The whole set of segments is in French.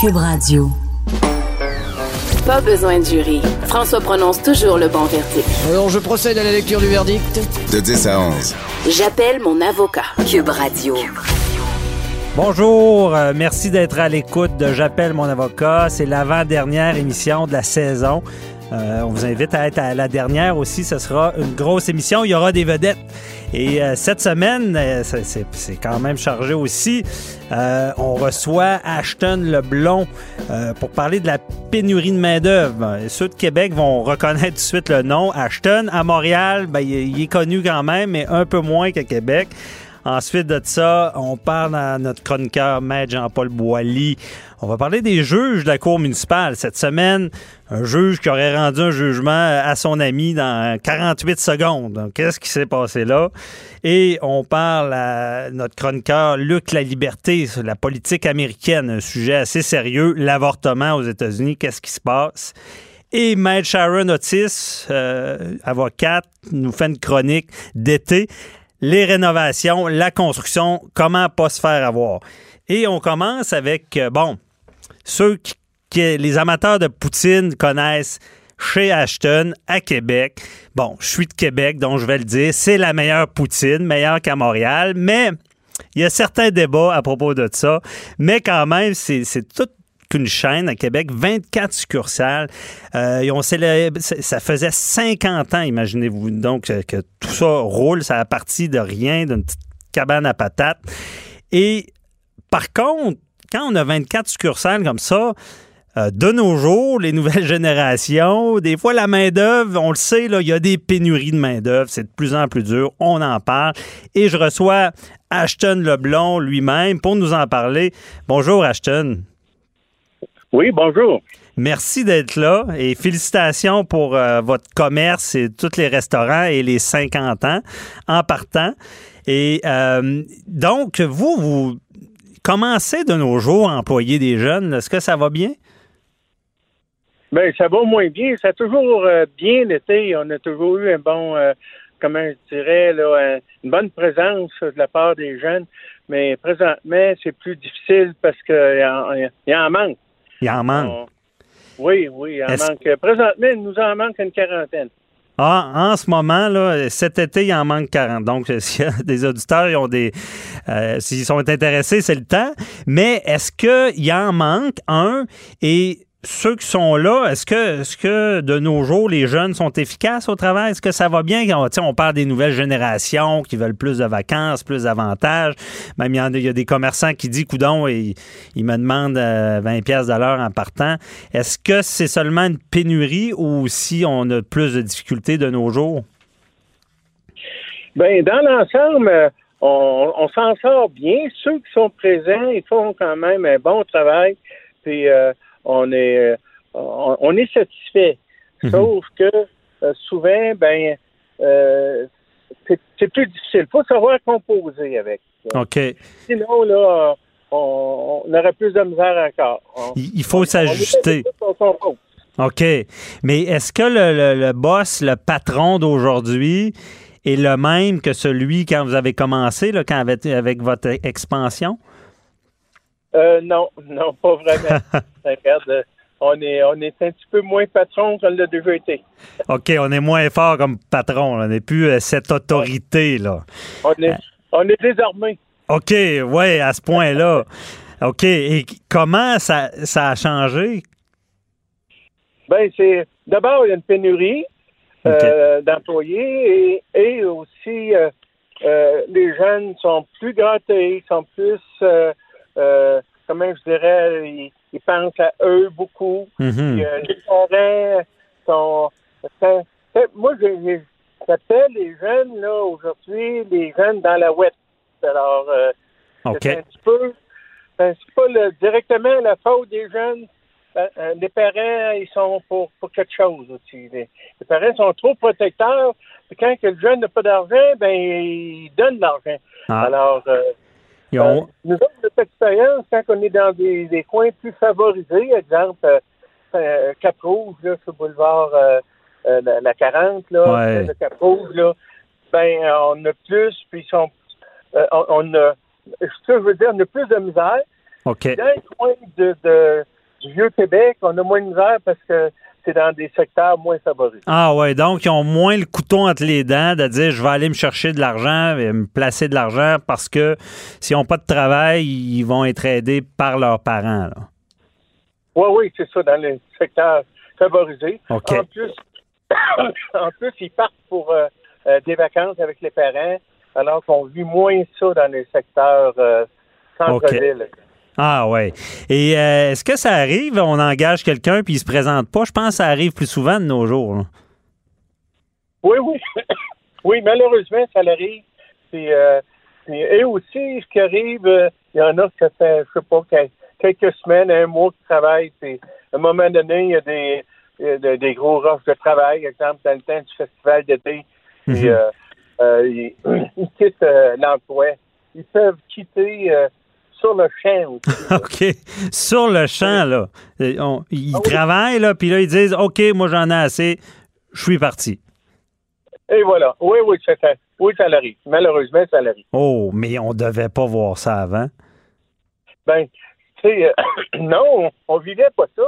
Cube Radio. Pas besoin de jury. François prononce toujours le bon verdict. Alors, je procède à la lecture du verdict. De 10 à 11. J'appelle mon avocat. Cube Radio. Bonjour, euh, merci d'être à l'écoute de J'appelle mon avocat. C'est l'avant-dernière émission de la saison. Euh, on vous invite à être à la dernière aussi. Ce sera une grosse émission. Il y aura des vedettes. Et euh, cette semaine, euh, c'est- quand même chargé aussi. On reçoit Ashton Leblon pour parler de la pénurie de main-d'œuvre. Ceux de Québec vont reconnaître tout de suite le nom. Ashton, à Montréal, ben, il est connu quand même, mais un peu moins qu'à Québec. Ensuite de ça, on parle à notre chroniqueur, Maître Jean-Paul Boilly. On va parler des juges de la Cour municipale. Cette semaine, un juge qui aurait rendu un jugement à son ami dans 48 secondes. Qu'est-ce qui s'est passé là? Et on parle à notre chroniqueur Luc La Liberté sur la politique américaine, un sujet assez sérieux, l'avortement aux États-Unis. Qu'est-ce qui se passe? Et Maître Sharon Otis, euh, avocate, nous fait une chronique d'été. Les rénovations, la construction, comment pas se faire avoir. Et on commence avec, euh, bon, ceux qui, qui- les amateurs de Poutine connaissent chez Ashton à Québec. Bon, je suis de Québec, donc je vais le dire, c'est la meilleure Poutine, meilleure qu'à Montréal, mais il y a certains débats à propos de ça, mais quand même, c'est qu'une chaîne à Québec, 24 succursales. Euh, ça faisait 50 ans, imaginez-vous, donc que, tout ça roule, ça a parti de rien, d'une petite cabane à patates. Et par contre, quand on a 24 succursales comme ça, euh, de nos jours, les nouvelles générations, des fois la main-d'œuvre, on le sait, il y a des pénuries de main-d'œuvre, c'est de plus en plus dur, on en parle. Et je reçois Ashton Leblon lui-même pour nous en parler. Bonjour Ashton. Oui, bonjour. Merci d'être là et félicitations pour euh, votre commerce et tous les restaurants et les 50 ans en partant. Et euh, donc, vous, vous commencez de nos jours à employer des jeunes. Est-ce que ça va bien? Ben, ça va moins bien. Ça a toujours euh, bien été. On a toujours eu un bon, comment je dirais, là, une bonne présence de la part des jeunes. Mais présentement, c'est plus difficile parce qu'il y, il en manque. Il en manque. On- oui, oui, il en Est-ce- manque. Présentement, il nous en manque une quarantaine. Ah, en ce moment, là, cet été, il en manque 40. Donc, s'il y a des auditeurs, ils ont des. euh, S'ils sont intéressés, c'est le temps. Mais est-ce qu'il en manque un? Et ceux qui sont là, est-ce que, est-ce que de nos jours, les jeunes sont efficaces au travail? Est-ce que ça va bien? On, on parle des nouvelles générations qui veulent plus de vacances, plus d'avantages. Même il y, a, des commerçants qui disent, coudon, et ils me demandent euh, 20 pièces de l'heure en partant. Est-ce que c'est seulement une pénurie ou si on a plus de difficultés de nos jours? Ben, dans l'ensemble, euh, on, on s'en sort bien. Ceux qui sont présents, ils font quand même un bon travail. Puis euh, on est euh, on, on est satisfait. Mhm. Sauf que euh, souvent, ben euh, c'est plus difficile. Il faut savoir composer avec. ça. OK. Sinon, là, on, on aurait plus de misère encore. On- Il faut s'ajuster. OK. Mais est-ce que le, le- le boss, le patron d'aujourd'hui, est le même que celui quand vous avez commencé, là, quand avec, avec votre expansion? Euh, non, non, pas vraiment. Regarde, euh, on est, on est un petit peu moins patron qu'on l'a déjà été. OK, on est moins fort comme patron. là. On n'est plus euh, cette autorité, là. On est, on est désarmé. OK, ouais, à ce point-là. OK. Et comment ça, ça a changé? Ben, c'est d'abord il y a une pénurie euh, d'employés et, et aussi euh, euh, les jeunes sont plus gâtés, sont plus euh, comment je dirais, ils, ils pensent à eux beaucoup. Mhm. Puis, euh, les parents sont. moi, j'appelle les jeunes là aujourd'hui les jeunes dans la ouette. Alors, euh, c'est un petit peu c'est pas le, directement la faute des jeunes. Ben, euh, les parents, ils sont pour, pour quelque chose aussi. Les, les parents sont trop protecteurs. Puis quand le jeune n'a pas d'argent, ben ils donnent de l'argent. Ah. Alors, Ils ont- euh, nous autres, notre expérience, quand on est dans des, des coins plus favorisés, exemple, euh, euh, Cap-Rouge, là, sur le boulevard la, la 40, là, Ouais. le Cap-Rouge, là, ben, on a plus, puis ils sont, euh, on, on a, ce que je veux dire, on a plus de misère. Dans les coins de, de- du Vieux-Québec, on a moins de misère parce que c'est dans des secteurs moins favorisés. Ah ouais, donc ils ont moins le couteau entre les dents de dire je vais aller me chercher de l'argent et me placer de l'argent parce que s'ils n'ont pas de travail, ils vont être aidés par leurs parents. là. Oui, oui, c'est ça, dans les secteurs favorisés. OK. En plus, en plus, ils partent pour euh, euh, des vacances avec les parents, alors qu'on vit moins ça dans les secteurs euh, centre-ville. Ah ouais. Et euh, est-ce que ça arrive, on engage quelqu'un puis il se présente pas? Je pense que ça arrive plus souvent de nos jours. là. Oui, oui. oui, malheureusement, ça l'arrive. Puis, euh, et aussi, ce qui arrive, euh, il y en a qui ça fait, je sais pas, quel- quelques semaines, un mois qui travaillent. À un moment donné, il y a des, des, des gros rushs de travail, exemple, dans le temps du festival d'été. Euh, ils, ils quittent l'emploi. Ils peuvent quitter sur le champ aussi. OK. Sur le champ, là. euh, on- ils Ah oui. travaillent, là, puis là, ils disent OK, moi j'en ai assez, je suis parti. Et voilà. Oui, oui, ça, ça- oui, ça l'arrive. Malheureusement, ça l'arrive. Oh, mais on devait pas voir ça avant. Ben, tu sais, euh, non, on, vivait pas ça.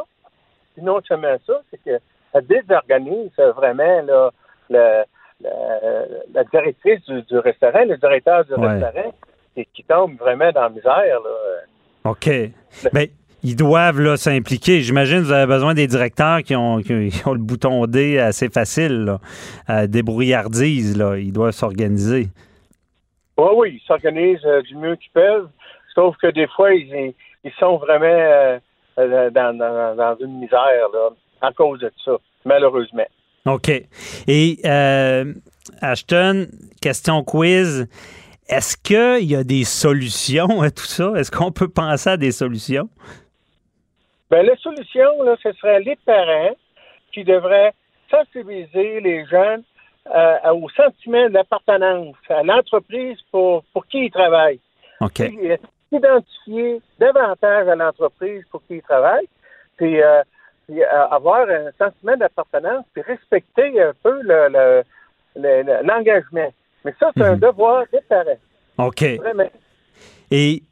Puis non seulement ça, c'est que ça désorganise vraiment là, la directrice du, du restaurant, le directeur du Ouais. restaurant, et qui tombe vraiment dans la misère. Là. OK. Mais ils doivent là, s'impliquer. J'imagine que vous avez besoin des directeurs qui ont, qui ont le bouton D assez facile, là. Euh, débrouillardise, là. Ils doivent s'organiser. Oui, oui, ils s'organisent euh, du mieux qu'ils peuvent, sauf que des fois, ils, ils sont vraiment euh, dans, dans- dans une misère là, à cause de ça, malheureusement. OK. Et Ashton, question quiz. Est-ce qu'il y a des solutions à tout ça? Est-ce qu'on peut penser à des solutions? Ben, la solution, là, ce serait les parents qui devraient sensibiliser les jeunes euh, au sentiment d'appartenance à l'entreprise pour, pour qui ils travaillent. OK. Euh, Identifier davantage à l'entreprise pour qui ils travaillent, puis, euh, puis, euh, avoir un sentiment d'appartenance, puis respecter un peu le- le- le- le- l'engagement. Mais ça, c'est un Mhm. devoir parents, OK. vraiment. Et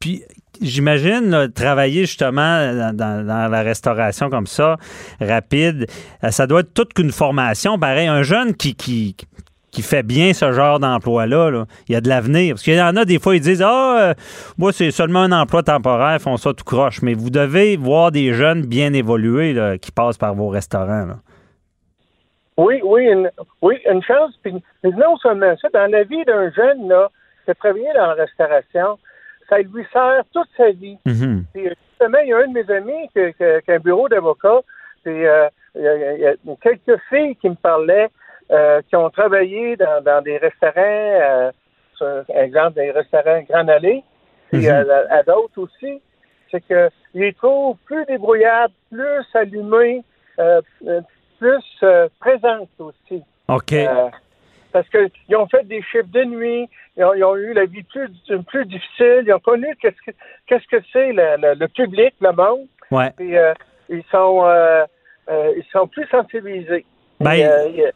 puis, j'imagine, travailler justement dans, dans- dans la restauration comme ça, rapide, euh, ça doit être toute qu'une formation. Pareil, un jeune qui, qui, qui fait bien ce genre d'emploi-là, là, il y a de l'avenir. Parce qu'il y en a des fois, ils disent Ah, euh, moi, c'est seulement un emploi temporaire, ils font ça tout croche. Mais vous devez voir des jeunes bien évolués là, qui passent par vos restaurants. là. Oui, oui, une, oui, une chance. Puis mais non seulement ça, dans la vie d'un jeune là, qui a travaillé dans la restauration, ça lui sert toute sa vie. Mhm. Puis, justement, il y a un de mes amis qui, qui- qui a un bureau d'avocat. Puis euh, il y, a, il y a quelques filles qui me parlaient euh, qui ont travaillé dans, dans des restaurants, euh, sur, exemple des restaurants Grand Allée, puis Mhm. euh, à, à d'autres aussi. C'est que ils les trouvent plus débrouillardes, plus allumées, euh, euh, plus euh, présentes aussi. OK. Euh, parce qu'ils ont fait des chiffres de nuit, ils ont, ils ont eu la vie plus, plus difficile, ils ont connu qu'est-ce que qu'est-ce que c'est le, le- le public, le monde, ouais. puis euh, ils sont euh, ils sont plus sensibilisés. Ben, Et,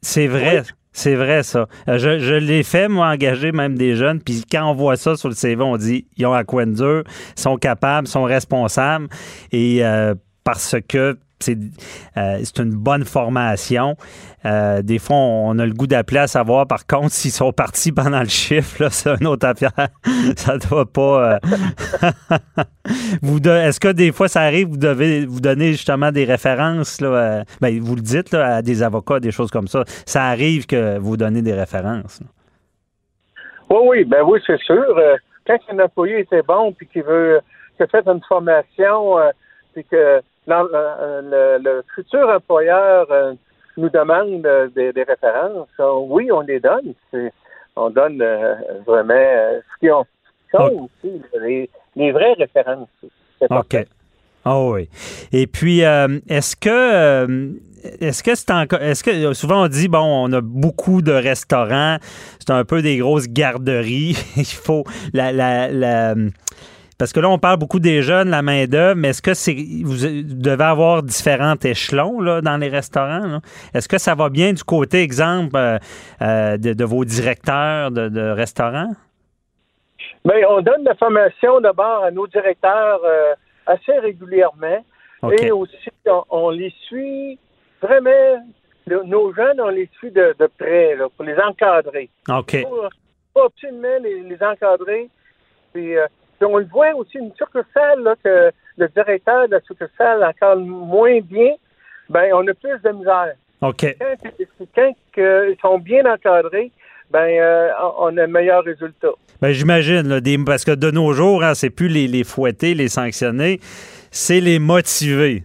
C'est vrai. C'est vrai, ça. Je, je l'ai fait, moi, engager même des jeunes. Puis quand on voit ça sur le CV, on dit ils ont à quoi dur, sont capables, sont responsables. Et euh, parce que c'est euh, c'est une bonne formation. Euh, des fois, on a le goût d'appeler à savoir, par contre, s'ils sont partis pendant le chiffre, c'est une autre affaire. ça doit pas. euh, Est-ce que des fois, ça arrive, vous devez vous donner justement des références, là, ben, vous le dites là, à des avocats, des choses comme ça. Ça arrive que vous donnez des références. Oui, oui, ben oui, c'est sûr. Quand un employé était bon puis qu'il veut qu'il a fait une formation puis que l'en- euh, le, le futur employeur euh, nous demande euh, des, des références, euh, oui, on les donne. On donne euh, vraiment euh, ce qu'ils ont aussi les, les vraies références. OK. Ah oui. Et puis, euh, est-ce que euh, est-ce que c'est encore est-ce que souvent on dit bon on a beaucoup de restaurants c'est un peu des grosses garderies il faut la, la, la- parce que là on parle beaucoup des jeunes la main d'œuvre mais est-ce que c'est vous devez avoir différents échelons là dans les restaurants est-ce que ça va bien du côté exemple euh, euh, de, de vos directeurs de, de restaurants? Mais on donne la formation d'abord à nos directeurs euh, assez régulièrement. Et aussi, on, on les suit vraiment, le- nos jeunes, on les suit de, de près là, pour les encadrer. OK Pour, pour absolument les, les encadrer. Puis, euh, puis on le voit aussi, une succursale là, que le directeur de la succursale encadre moins bien, ben on a plus de misère. OK Quand, ils sont bien encadrés, ben euh, on a un meilleur résultat. Ben, j'imagine, parce que de nos jours, hein, c'est plus les, les fouetter, les sanctionner, c'est les motiver.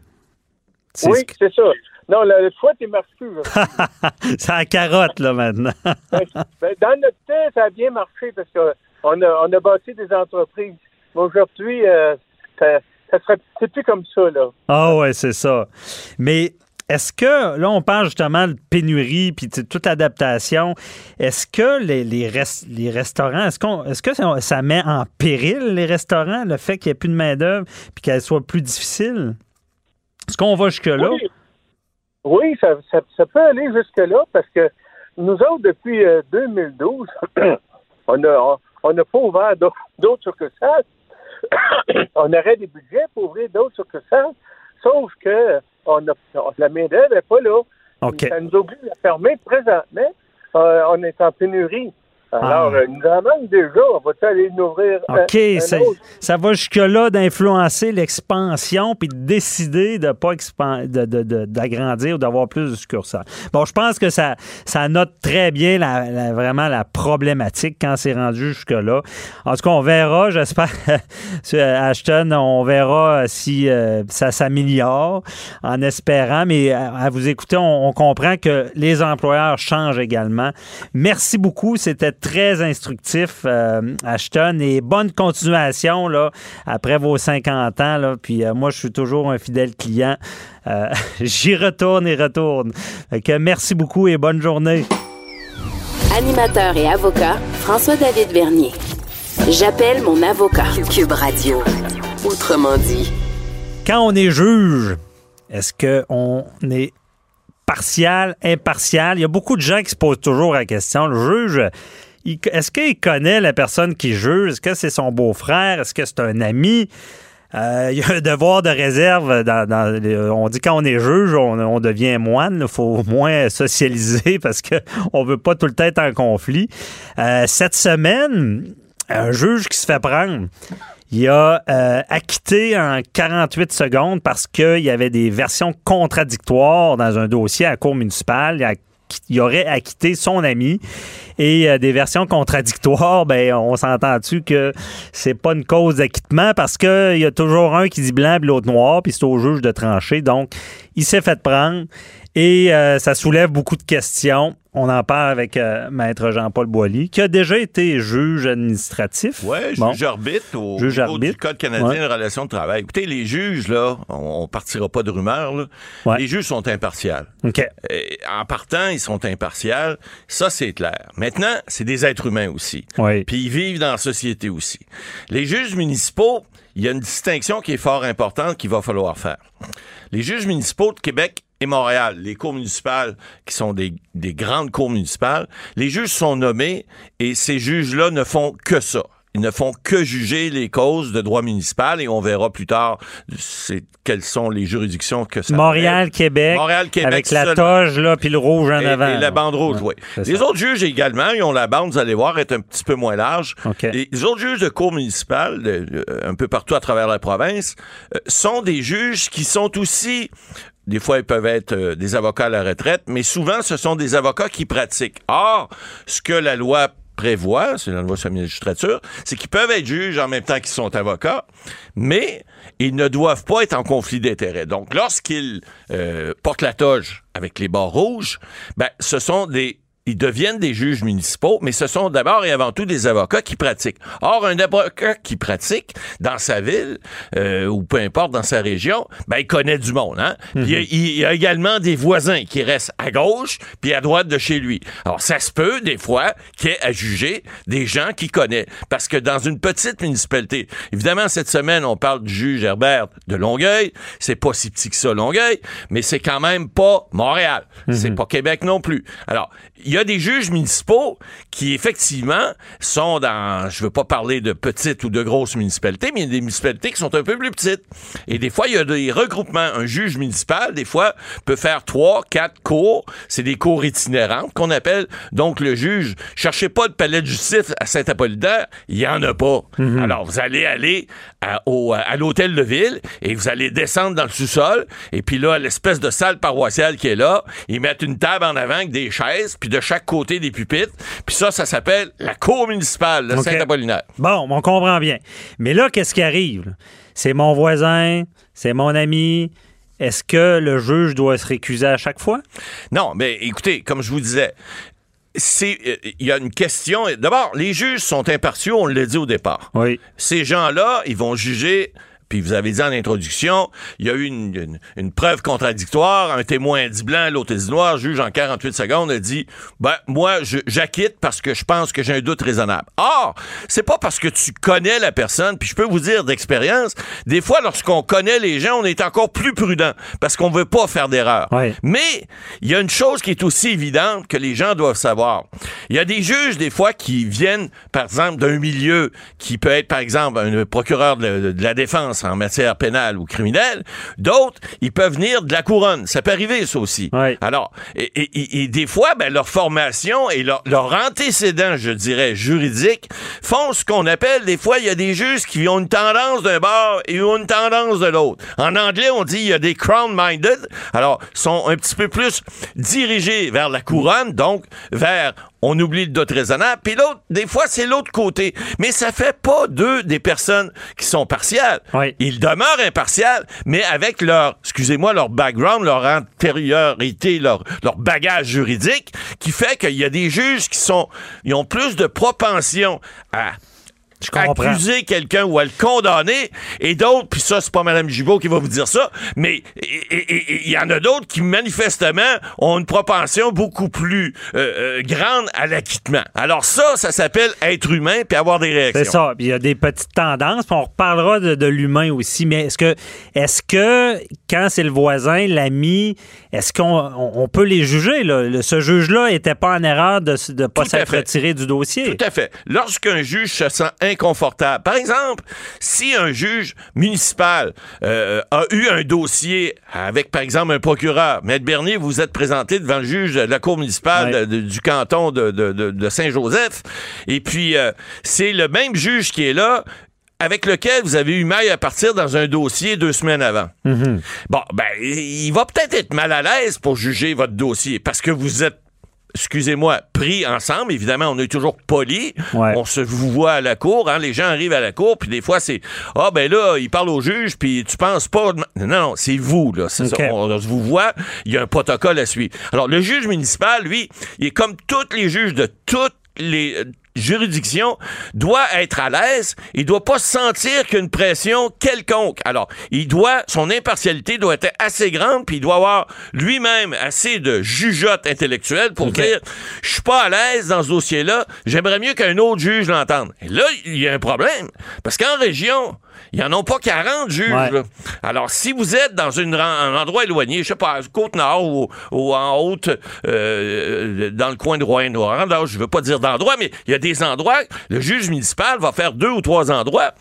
C'est Oui, ce que- c'est ça. Non, le, le fouet est marqué. c'est la carotte, là, maintenant. Ben, ben, dans notre temps, ça a bien marché parce qu'on a, on a bâti des entreprises. Mais aujourd'hui, euh, ça, ça serait c'est plus comme ça, là. ah ouais, c'est ça. Mais est-ce que, là, on parle justement de pénurie puis toute l'adaptation. Est-ce que les, les, res- les restaurants, est-ce, qu'on, est-ce que ça, ça met en péril les restaurants, le fait qu'il n'y ait plus de main-d'œuvre puis qu'elle soit plus difficile? Est-ce qu'on va jusque-là? Oui, Oui, ça, ça, ça peut aller jusque-là parce que nous autres, depuis euh, 2012, on a on- on n'a pas ouvert d'autres d'autres succursales. on aurait des budgets pour ouvrir d'autres succursales, sauf que on a, la main-d'œuvre n'est pas là. Ça nous oblige à fermer présentement. Euh, on est en pénurie. Alors, Ah. euh, nous en manque déjà. On va aller nous ouvrir un- OK, un ça, ça va jusque-là d'influencer l'expansion puis de décider de pas d'agrandir ou d'avoir plus de succursales. Bon, je pense que ça, ça note très bien la, la- vraiment la problématique quand c'est rendu jusque-là. En tout cas, on verra, j'espère, Ashton, on verra si euh, ça s'améliore en espérant, mais à, à vous écouter, on, on comprend que les employeurs changent également. Merci beaucoup, c'était très instructif, euh, Ashton, et bonne continuation là, après vos 50 ans. Là, puis euh, moi, je suis toujours un fidèle client. Euh, J'y retourne et retourne. Que merci beaucoup et bonne journée. Animateur et avocat, François-David Vernier. J'appelle mon avocat. Cube Radio. Autrement dit. Quand on est juge, est-ce qu'on est partial, impartial? Il y a beaucoup de gens qui se posent toujours la question. Le juge, est-ce qu'il connaît la personne qui juge? Est-ce que c'est son beau-frère? Est-ce que c'est un ami? Euh, il y a un devoir de réserve. Les- on dit quand on est juge, on, devient moine. Il faut au moins socialiser parce qu'on ne veut pas tout le temps être en conflit. Euh, cette semaine, un juge qui se fait prendre. Il a euh, acquitté en 48 secondes parce qu'il y avait des versions contradictoires dans un dossier à la Cour municipale. Il aurait acquitté son ami et euh, des versions contradictoires, ben on s'entend-tu que c'est pas une cause d'acquittement? Parce qu'il y a toujours un qui dit blanc puis l'autre noir, puis c'est au juge de trancher. Donc, il s'est fait prendre et euh, ça soulève beaucoup de questions. On en parle avec euh, Maître Jean-Paul Boilly, qui a déjà été juge administratif. Oui, Bon. juge arbitre au Juge niveau arbitre. du Code canadien Ouais. des relations de travail. Écoutez, les juges, là, on, on partira pas de rumeurs. Ouais. Les juges sont impartials. Et en partant, ils sont impartials. Ça, c'est clair. Maintenant, c'est des êtres humains aussi. Oui. Puis ils vivent dans la société aussi. Les juges municipaux, il y a une distinction qui est fort importante qu'il va falloir faire. Les juges municipaux de Québec et Montréal, les cours municipales qui sont des, des grandes cours municipales, les juges sont nommés et ces juges-là ne font que ça. Ils ne font que juger les causes de droit municipal et on verra plus tard quelles sont les juridictions que ça Montréal, Québec. Montréal, Québec, Avec la toge, là, puis le rouge en et, avant. et la bande rouge, oui. Les ça. autres juges également, ils ont la bande, vous allez voir, est un petit peu moins large. OK. Et les autres juges de cour municipale, de- de- un peu partout à travers la province, euh, sont des juges qui sont aussi des fois, ils peuvent être euh, des avocats à la retraite, mais souvent, ce sont des avocats qui pratiquent. Or, ce que la loi prévoit, c'est la loi sur la magistrature, c'est qu'ils peuvent être juges en même temps qu'ils sont avocats, mais ils ne doivent pas être en conflit d'intérêts. Donc, lorsqu'ils euh, portent la toge avec les barres rouges, ben, ce sont des ils deviennent des juges municipaux, mais ce sont d'abord et avant tout des avocats qui pratiquent. Or, un avocat qui pratique dans sa ville, euh, ou peu importe dans sa région, ben, il connaît du monde. Hein? Puis il y a- il y, a également des voisins qui restent à gauche puis à droite de chez lui. Alors, ça se peut, des fois, qu'il y ait à juger des gens qu'il connaît. Parce que dans une petite municipalité, évidemment, cette semaine, on parle du juge Herbert de Longueuil. C'est pas si petit que ça, Longueuil, mais c'est quand même pas Montréal. C'est pas Québec non plus. Alors, il y a des juges municipaux qui, effectivement, sont dans, je veux pas parler de petites ou de grosses municipalités, mais il y a des municipalités qui sont un peu plus petites. Et des fois, il y a des regroupements. Un juge municipal, des fois, peut faire trois, quatre cours. C'est des cours itinérants qu'on appelle. Donc, le juge, cherchez pas de palais de justice à Saint-Apollinaire, il y en a pas. Alors, vous allez aller à, au- à l'hôtel de ville et vous allez descendre dans le sous-sol. Et puis là, l'espèce de salle paroissiale qui est là, ils mettent une table en avant avec des chaises, puis de chaque côté des pupitres. Puis ça, ça s'appelle la cour municipale de. Saint-Apollinaire. Bon, on comprend bien. Mais là, qu'est-ce qui arrive? C'est mon voisin, c'est mon ami. Est-ce que le juge doit se récuser à chaque fois? Non, mais écoutez, comme je vous disais, c'est euh, il y a une question. D'abord, les juges sont impartiaux, on l'a dit au départ. Oui. Ces gens-là, ils vont juger. Puis vous avez dit en introduction, il y a eu une, une- une preuve contradictoire. Un témoin dit blanc, l'autre dit noir. Le juge, en 48 secondes, a dit Ben, moi, j'acquitte parce que je pense que j'ai un doute raisonnable. Or, c'est pas parce que tu connais la personne, puis je peux vous dire d'expérience, des fois, lorsqu'on connaît les gens, on est encore plus prudent parce qu'on veut pas faire d'erreur. Mais il y a une chose qui est aussi évidente que les gens doivent savoir. Il y a des juges, des fois, qui viennent, par exemple, d'un milieu qui peut être, par exemple, un procureur de, de la défense en matière pénale ou criminelle. D'autres, ils peuvent venir de la couronne. Ça peut arriver, ça aussi. Oui. Alors, et, et- et- et des fois, ben, leur formation et leur, leur antécédent, je dirais, juridique, font ce qu'on appelle, des fois, il y a des juges qui ont une tendance d'un bord et ont une tendance de l'autre. En anglais, on dit il y a des crown-minded. Alors, sont un petit peu plus dirigés vers la couronne, donc vers on oublie le doute raisonnable. Puis l'autre, des fois, c'est l'autre côté. Mais ça fait pas d'eux des personnes qui sont partiales. Oui. Ils demeurent impartials, mais avec leur, excusez-moi, leur background, leur antériorité, leur, leur bagage juridique, qui fait qu'il y a des juges qui sont, ils ont plus de propension à Je comprends. accuser quelqu'un ou à le condamner, et d'autres, puis ça, c'est pas Mme Gibault qui va vous dire ça, mais il y en a d'autres qui, manifestement, ont une propension beaucoup plus euh, euh, grande à l'acquittement. Alors ça, ça s'appelle être humain puis avoir des réactions. C'est ça. Puis il y a des petites tendances. Puis on reparlera de, de l'humain aussi. Mais est-ce que, est-ce que quand c'est le voisin, l'ami, est-ce qu'on on, on peut les juger? Là? Ce juge-là n'était pas en erreur de ne pas s'être retiré du dossier. Tout à fait. Lorsqu'un juge se sent inconfortable, par exemple, si un juge municipal euh, a eu un dossier avec, par exemple, un procureur, Maître Bernier, vous êtes présenté devant le juge de la cour municipale Ouais. de- de- du canton de, de- de- de Saint-Joseph, et puis euh, c'est le même juge qui est là avec lequel vous avez eu maille à partir dans un dossier deux semaines avant. Bon, ben, il va peut-être être mal à l'aise pour juger votre dossier parce que vous êtes excusez-moi, pris ensemble. Évidemment, on est toujours poli. Ouais. On se voit à la cour. hein. Les gens arrivent à la cour, puis des fois, c'est Ah, ben là, il parle au juge, puis tu penses pas. Non, non, c'est vous, là. Ça. On, on se vous voit. Il y a un protocole à suivre. Alors, le juge municipal, lui, il est comme tous les juges de toutes les juridictions, doit être à l'aise. Il doit pas sentir qu'une pression quelconque. Alors, il doit, son impartialité doit être assez grande, puis il doit avoir lui-même assez de jugeote intellectuelle pour dire, je suis pas à l'aise dans ce dossier-là, j'aimerais mieux qu'un autre juge l'entende. Et là, il y a un problème. Parce qu'en région, il n'y en a pas 40 juges. Ouais. là. Alors, si vous êtes dans une, un endroit éloigné, je sais pas, Côte-Nord ou, ou en haute, euh, dans le coin de Rouen-Noranda, je veux pas dire d'endroit, mais il y a des endroits, le juge municipal va faire deux ou trois endroits.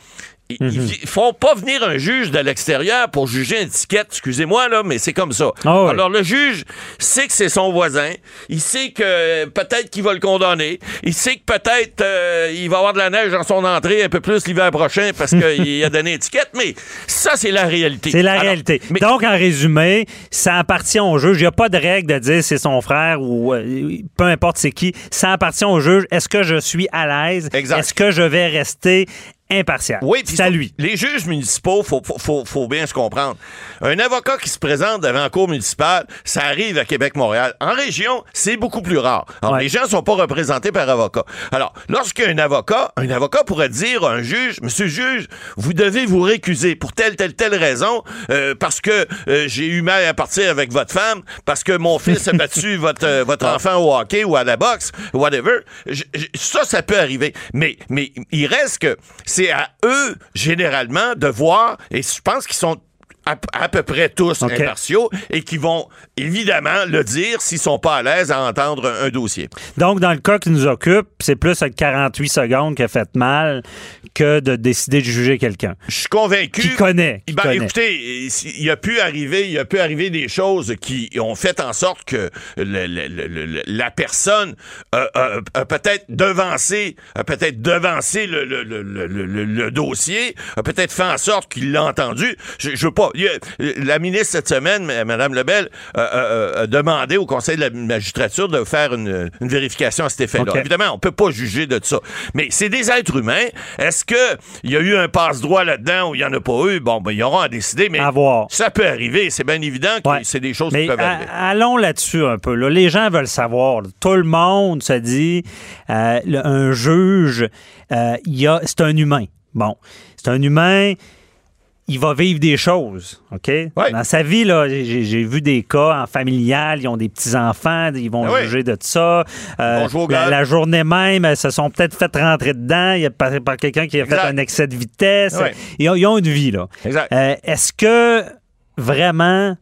Ils Mhm. ils vi- font pas venir un juge de l'extérieur pour juger une étiquette. Excusez-moi, là, mais c'est comme ça. Ah. Alors, le juge sait que c'est son voisin. Il sait que peut-être qu'il va le condamner. Il sait que peut-être euh, il va avoir de la neige dans son entrée un peu plus l'hiver prochain parce qu'il a donné étiquette. Mais ça, c'est la réalité. C'est la Alors, réalité. mais- Donc, en résumé, ça appartient au juge. Il n'y a pas de règle de dire c'est son frère ou euh, peu importe c'est qui. Ça appartient au juge. Est-ce que je suis à l'aise? Exact. Est-ce que je vais rester impartial. Oui, c'est à faut- lui. Les juges municipaux, faut, faut, faut, bien se comprendre. Un avocat qui se présente devant la cour municipale, ça arrive à Québec-Montréal. En région, c'est beaucoup plus rare. Alors, Ouais. les gens sont pas représentés par avocat. Alors, lorsqu'un avocat, un avocat pourrait dire à un juge, Monsieur le juge, vous devez vous récuser pour telle, telle, telle raison, euh, parce que euh, j'ai eu mal à partir avec votre femme, parce que mon fils a battu votre, euh, votre enfant au hockey ou à la boxe, whatever. Ça, ça peut arriver. Mais, mais il reste que c'est à eux, généralement, de voir, et je pense qu'ils sont à, à peu près tous OK. impartiaux et qui vont évidemment le dire s'ils sont pas à l'aise à entendre un, un dossier. Donc, dans le cas qui nous occupe, c'est plus le 48 secondes qui a fait mal que de décider de juger quelqu'un. Je suis convaincu. Qui connaît, qui Ben, connaît. écoutez, il a pu arriver, il a pu arriver des choses qui ont fait en sorte que le- le- le- le- la personne a, a- a peut-être devancé, a peut-être devancé le, dossier, a peut-être fait en sorte qu'il l'a entendu. Je, je veux pas. la ministre cette semaine, Mme Lebel, euh, euh, a demandé au Conseil de la magistrature de faire une, une vérification à cet effet-là. Évidemment, on peut pas juger de ça. Mais c'est des êtres humains. Est-ce que il y a eu un passe-droit là-dedans ou il y en a pas eu? Bon, ben, ils auront à décider, mais À voir. ça peut arriver. C'est bien évident que Ouais. c'est des choses Mais qui peuvent arriver. allons là-dessus un peu. là. Les gens veulent savoir. là. Tout le monde se dit, euh, le- un juge, euh, y c'est un humain. Bon, c'est un humain. Il va vivre des choses, OK? Dans sa vie, là, j'ai j'ai vu des cas en familial, ils ont des petits-enfants, ils vont oui. juger de ça. Euh, vont jouer au la, la journée même, elles se sont peut-être fait rentrer dedans. Il y a par, par quelqu'un qui a Exact. fait un excès de vitesse. Ils, ont, ils ont une vie, là. Exact. Euh, Est-ce que vraiment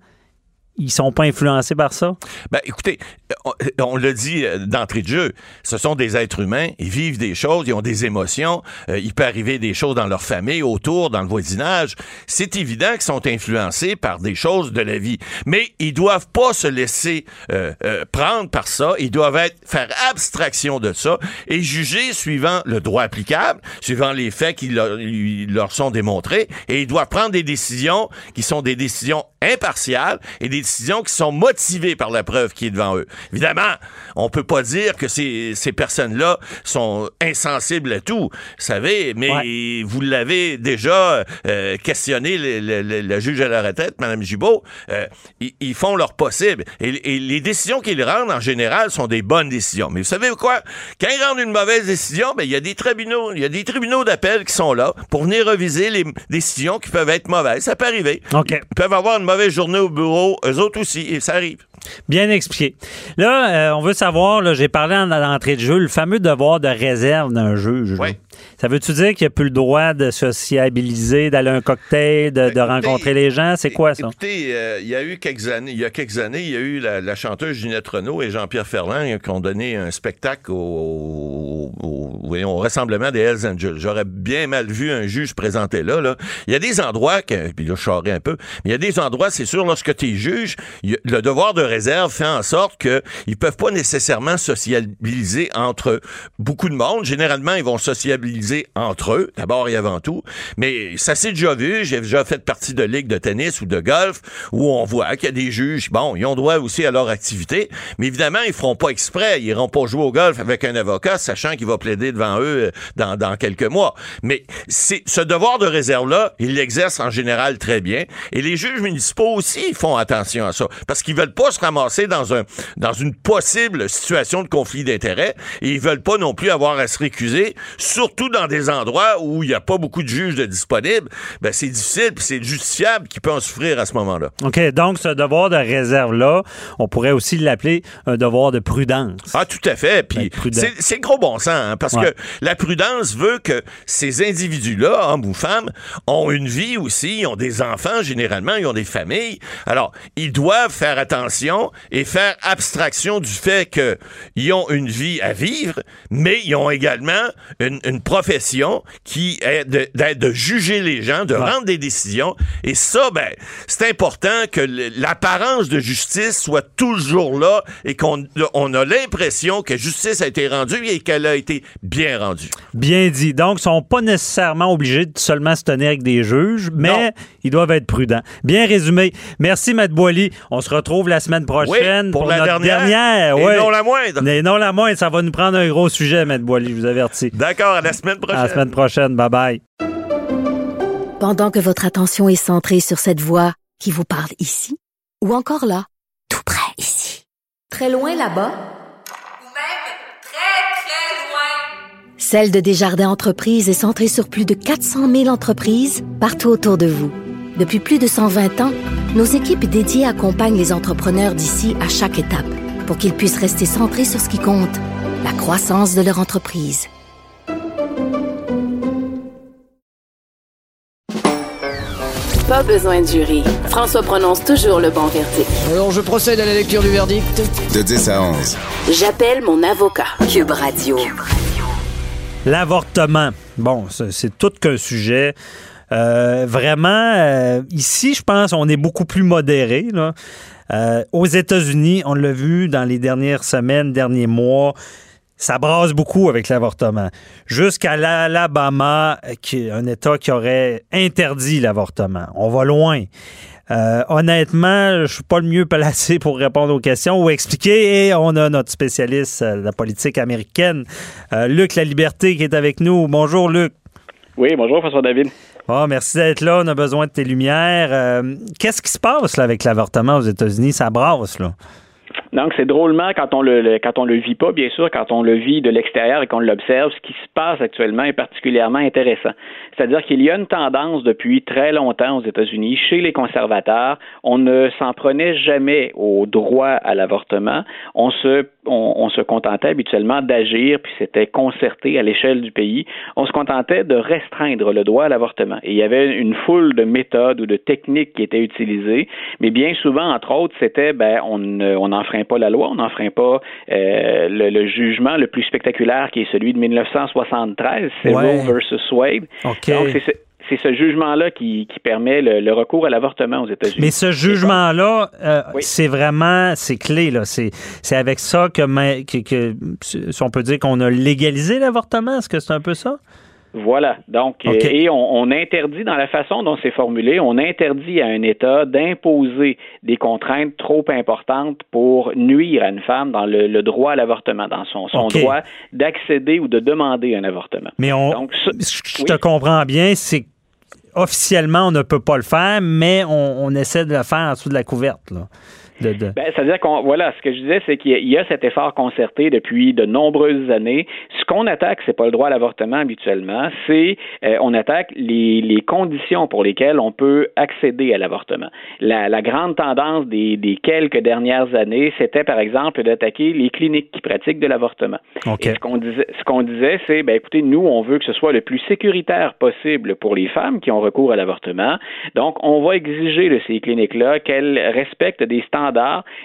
ils sont pas influencés par ça? Ben, écoutez, on, on l'a dit euh, d'entrée de jeu, ce sont des êtres humains, ils vivent des choses, ils ont des émotions, euh, il peut arriver des choses dans leur famille, autour, dans le voisinage. C'est évident qu'ils sont influencés par des choses de la vie. Mais ils doivent pas se laisser euh, euh, prendre par ça, ils doivent faire abstraction de ça et juger suivant le droit applicable, suivant les faits qui leur, leur sont démontrés, et ils doivent prendre des décisions qui sont des décisions impartiales et des décisions qui sont motivées par la preuve qui est devant eux. Évidemment, on peut pas dire que ces, ces personnes-là sont insensibles à tout, vous savez, mais vous l'avez déjà euh, questionné, le, le- le- le juge à la retraite, Mme Gibault, euh, ils, ils font leur possible. Et, et les décisions qu'ils rendent, en général, sont des bonnes décisions. Mais vous savez quoi? Quand ils rendent une mauvaise décision, ben, il y a des tribunaux, il y a des tribunaux d'appel qui sont là pour venir reviser les décisions qui peuvent être mauvaises. Ça peut arriver. Ils peuvent avoir une mauvaise journée au bureau, eux autres aussi, et ça arrive. Bien expliqué. Là, euh, on veut savoir, j'ai parlé en l'entrée de jeu, le fameux devoir de réserve d'un juge. Oui. Ça veut-tu dire qu'il n'y a plus le droit de sociabiliser, d'aller à un cocktail, de, de Écoutez, rencontrer les gens? C'est quoi ça? Écoutez, euh, il y a eu quelques années, il y a quelques années, il y a eu la, la chanteuse Ginette Renault et Jean-Pierre Ferland qui ont donné un spectacle au, au- au- voyons, au rassemblement des Hells Angels. J'aurais bien mal vu un juge se présenter là, là. Il y a des endroits, que, puis là, je charrais un peu, mais il y a des endroits, c'est sûr, lorsque tu es juge, le devoir de réserve fait en sorte qu'ils peuvent pas nécessairement sociabiliser entre beaucoup de monde. Généralement, ils vont sociabiliser entre eux, d'abord et avant tout. Mais ça s'est déjà vu. J'ai déjà fait partie de ligues de tennis ou de golf où on voit qu'il y a des juges. Bon, ils ont droit aussi à leur activité. Mais évidemment, ils feront pas exprès. Ils iront pas jouer au golf avec un avocat, sachant qu'il va plaider devant eux euh, dans, dans quelques mois. Mais ce devoir de réserve-là, ils l'exercent en général très bien. Et les juges municipaux aussi font attention à ça. Parce qu'ils veulent pas se ramasser dans un dans une possible situation de conflit d'intérêts. Et ils veulent pas non plus avoir à se récuser, surtout dans des endroits où il n'y a pas beaucoup de juges de disponibles. Ben, c'est difficile, puis c'est justifiable qu'il peut en souffrir à ce moment-là. OK, donc ce devoir de réserve-là, on pourrait aussi l'appeler un devoir de prudence. Ah, tout à fait. Puis c'est gros bon sens, hein, parce Ouais. Que la prudence veut que ces individus-là, hommes ou femmes, ont une vie aussi, ils ont des enfants généralement, ils ont des familles. Alors, ils doivent faire attention et faire abstraction du fait qu'ils ont une vie à vivre, mais ils ont également une, une profession qui est de, de juger les gens, de Ouais. rendre des décisions. Et ça, ben, c'est important que l'apparence de justice soit toujours là et qu'on on a l'impression que justice a été rendue et qu'elle a été bien rendu. Bien dit. Donc, ils sont pas nécessairement obligés de seulement se tenir avec des juges, mais ils doivent être prudents. Bien résumé. Merci, Matt Boily. On se retrouve la semaine prochaine Oui, pour la notre dernière. Et ouais. non la moindre. Mais non la moindre. Ça va nous prendre un gros sujet, Matt Boily, je vous avertis. D'accord, à la semaine prochaine. À la semaine prochaine. Bye bye. Pendant que votre attention est centrée sur cette voix qui vous parle ici, ou encore là, tout près ici, très loin là-bas, Ou même très, très loin. Celle de Desjardins Entreprises est centrée sur plus de 400 000 entreprises partout autour de vous. Depuis plus de 120 ans, nos équipes dédiées accompagnent les entrepreneurs d'ici à chaque étape pour qu'ils puissent rester centrés sur ce qui compte, la croissance de leur entreprise. Pas besoin de jury. François prononce toujours le bon verdict. Alors, je procède à la lecture du verdict. De 10 à 11. J'appelle mon avocat. Cube Radio. L'avortement. Bon, c'est tout qu'un sujet. Euh, vraiment, euh, ici, je pense, on est beaucoup plus modéré. Euh, aux États-Unis, on l'a vu dans les dernières semaines, derniers mois, ça brasse beaucoup avec l'avortement. Jusqu'à l'Alabama, qui est un État qui aurait interdit l'avortement. On va loin. Euh, honnêtement, je suis pas le mieux placé pour répondre aux questions ou expliquer. Et on a notre spécialiste euh, de la politique américaine, euh, Luc La Liberté, qui est avec nous. Bonjour, Luc. Oui, bonjour François David. Ah, merci d'être là. On a besoin de tes lumières. Euh, Qu'est-ce qui se passe là, avec l'avortement aux États-Unis? Ça brasse, là. Donc, c'est drôlement quand on le, quand on le vit pas, bien sûr, quand on le vit de l'extérieur et qu'on l'observe, ce qui se passe actuellement est particulièrement intéressant. C'est-à-dire qu'il y a une tendance depuis très longtemps aux États-Unis, chez les conservateurs, on ne s'en prenait jamais au droit à l'avortement. On se, on, on se contentait habituellement d'agir, puis c'était concerté à l'échelle du pays. On se contentait de restreindre le droit à l'avortement. Et il y avait une foule de méthodes ou de techniques qui étaient utilisées, mais bien souvent, entre autres, c'était ben on ne- on n'enfreint pas la loi, on n'enfreint pas euh, le, le jugement le plus spectaculaire qui est celui de 1973, c'est Ouais. Roe versus Wade. OK. Donc c'est ce, c'est ce jugement-là qui, qui permet le, le recours à l'avortement aux États-Unis. Mais ce jugement-là, euh, Oui. c'est vraiment, c'est clé, là. C'est c'est avec ça que, que, que- si on peut dire qu'on a légalisé l'avortement. Est-ce que c'est un peu ça? Voilà. Donc, euh, et on, on interdit, dans la façon dont c'est formulé, on interdit à un État d'imposer des contraintes trop importantes pour nuire à une femme dans le, le droit à l'avortement, dans son, son droit d'accéder ou de demander un avortement. Mais on, Donc, ça- je oui. te comprends bien, c'est officiellement, on ne peut pas le faire, mais on, essaie de le faire en dessous de la couverte, là. De, de- Ben, c'est-à-dire qu'on voilà, ce que je disais, c'est qu'il y a- cet effort concerté depuis de nombreuses années. Ce qu'on attaque, c'est pas le droit à l'avortement habituellement, c'est euh, on attaque les, les conditions pour lesquelles on peut accéder à l'avortement. La, la grande tendance des, des quelques dernières années, c'était par exemple d'attaquer les cliniques qui pratiquent de l'avortement. OK. Et ce qu'on disait, ce qu'on disait, c'est, ben écoutez, nous, on veut que ce soit le plus sécuritaire possible pour les femmes qui ont recours à l'avortement. Donc, on va exiger de ces cliniques-là qu'elles respectent des standards,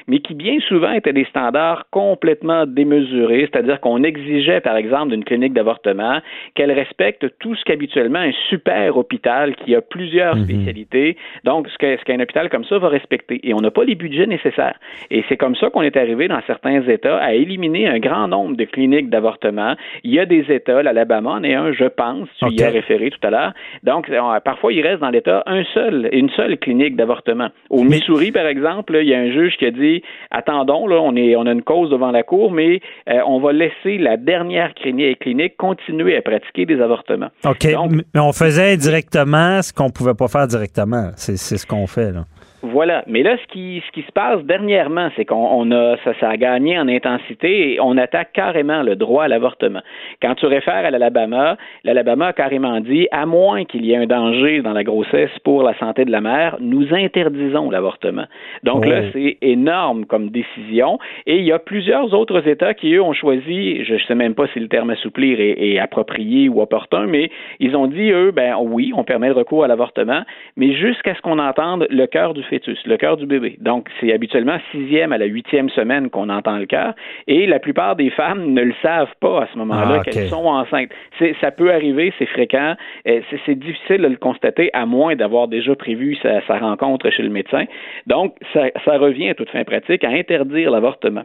mais qui bien souvent étaient des standards complètement démesurés, c'est-à-dire qu'on exigeait, par exemple, d'une clinique d'avortement qu'elle respecte tout ce qu'habituellement un super hôpital qui a plusieurs spécialités, donc ce qu'un hôpital comme ça va respecter. Et on n'a pas les budgets nécessaires. Et c'est comme ça qu'on est arrivé dans certains États à éliminer un grand nombre de cliniques d'avortement. Il y a des États, l'Alabama en est un, je pense, tu y as référé tout à l'heure. Donc, euh, parfois, il reste dans l'État un seul, une seule clinique d'avortement. Au Mais- Missouri, par exemple, il y a un juge qui a dit attendons, là, on, est, on a une cause devant la Cour, mais euh, on va laisser la dernière clinique, clinique continuer à pratiquer des avortements. OK. Donc- mais on faisait indirectement ce qu'on pouvait pas faire directement. C'est c'est ce qu'on fait, là. Voilà. Mais là, ce qui, ce qui se passe dernièrement, c'est qu'on on a, ça, ça a gagné en intensité et on attaque carrément le droit à l'avortement. Quand tu réfères à l'Alabama, l'Alabama a carrément dit, à moins qu'il y ait un danger dans la grossesse pour la santé de la mère, nous interdisons l'avortement. Donc là, Oh. c'est énorme comme décision. Et il y a plusieurs autres États qui, eux, ont choisi, je ne sais même pas si le terme assouplir est, est approprié ou opportun, mais ils ont dit, eux, ben oui, on permet le recours à l'avortement, mais jusqu'à ce qu'on entende le cœur du fœtus, le cœur du bébé. Donc, c'est habituellement sixième à la huitième semaine qu'on entend le cœur, et la plupart des femmes ne le savent pas à ce moment-là Ah, qu'elles sont enceintes. C'est- Ça peut arriver, c'est fréquent, c'est- difficile de le constater à moins d'avoir déjà prévu sa, sa rencontre chez le médecin. Donc, ça, ça revient à toute fin pratique à interdire l'avortement.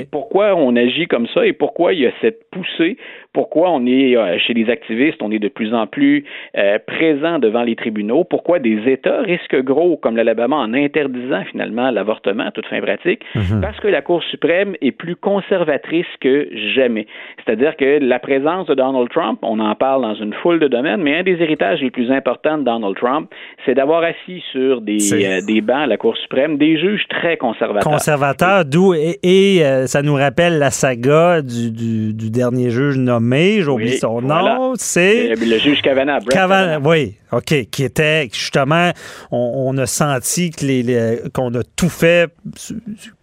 Et pourquoi on agit comme ça et pourquoi il y a cette poussée, pourquoi on est euh, chez les activistes, on est de plus en plus euh, présent devant les tribunaux, pourquoi des États risquent gros comme l'Alabama en interdisant finalement l'avortement à toute fin pratique, parce que la Cour suprême est plus conservatrice que jamais. C'est-à-dire que la présence de Donald Trump, on en parle dans une foule de domaines, mais un des héritages les plus importants de Donald Trump, c'est d'avoir assis sur des, euh, des bancs à la Cour suprême des juges très conservateurs. Conservateur, d'où et, et, euh, ça nous rappelle la saga du, du- du dernier juge nommé, j'oublie Oui, son voilà. nom, c'est Le, le juge Kavanaugh, Kavanaugh. oui, OK, qui était justement, on, on a senti que les, les- qu'on a tout fait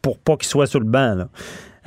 pour pas qu'il soit sur le banc. Là.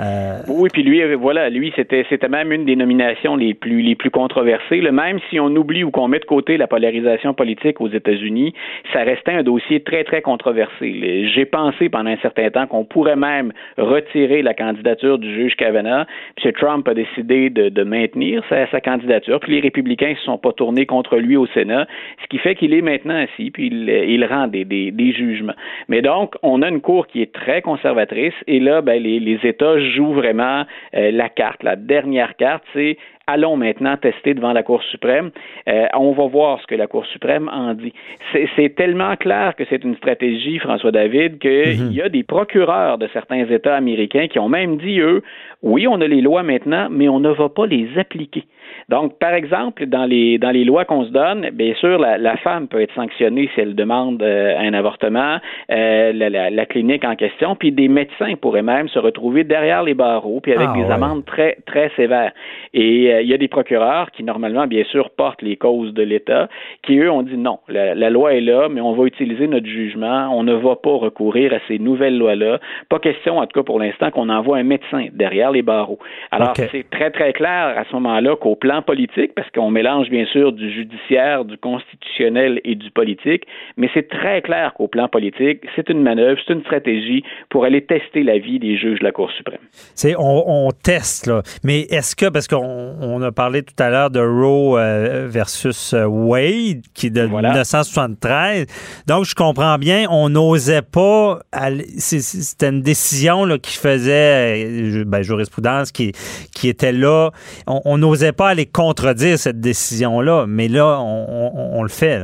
Euh, Oui, puis lui, euh, voilà, lui, c'était, c'était même une des nominations les plus, les plus controversées. là. Même si on oublie ou qu'on met de côté la polarisation politique aux États-Unis, ça restait un dossier très, très controversé. Le- J'ai pensé pendant un certain temps qu'on pourrait même retirer la candidature du juge Kavanaugh. M. Trump a décidé de, de maintenir sa, candidature, puis les républicains ne se sont pas tournés contre lui au Sénat, ce qui fait qu'il est maintenant assis, puis il, il rend des, des, des jugements. Mais donc, on a une cour qui est très conservatrice, et là, ben, les, les États jouent vraiment euh, la carte. La dernière carte, c'est allons maintenant tester devant la Cour suprême. Euh, on va voir ce que la Cour suprême en dit. C'est, c'est tellement clair que c'est une stratégie, François David, qu'il y a des procureurs de certains États américains qui ont même dit, eux, oui, on a les lois maintenant, mais on ne va pas les appliquer. Donc, par exemple, dans les dans les lois qu'on se donne, bien sûr, la, la femme peut être sanctionnée si elle demande euh, un avortement, euh, la, la, la clinique en question, puis des médecins pourraient même se retrouver derrière les barreaux, puis avec Ah, des ouais. amendes très très sévères. Et euh, il y a des procureurs qui normalement, bien sûr, portent les causes de l'État, qui eux ont dit non, la, la loi est là, mais on va utiliser notre jugement, on ne va pas recourir à ces nouvelles lois-là. Pas question, en tout cas pour l'instant, qu'on envoie un médecin derrière les barreaux. Alors c'est très très clair à ce moment-là qu'au plan politique, parce qu'on mélange bien sûr du judiciaire, du constitutionnel et du politique, mais c'est très clair qu'au plan politique, c'est une manœuvre, c'est une stratégie pour aller tester la vie des juges de la Cour suprême. c'est, on, on teste, là. Mais est-ce que, parce qu'on on a parlé tout à l'heure de Roe euh, versus euh, Wade, qui est de Voilà. 1973, donc je comprends bien, on n'osait pas, c'était une décision là, qui faisait, euh, ben, jurisprudence qui, qui était là, on n'osait pas aller contredire cette décision-là, mais là, on, le fait.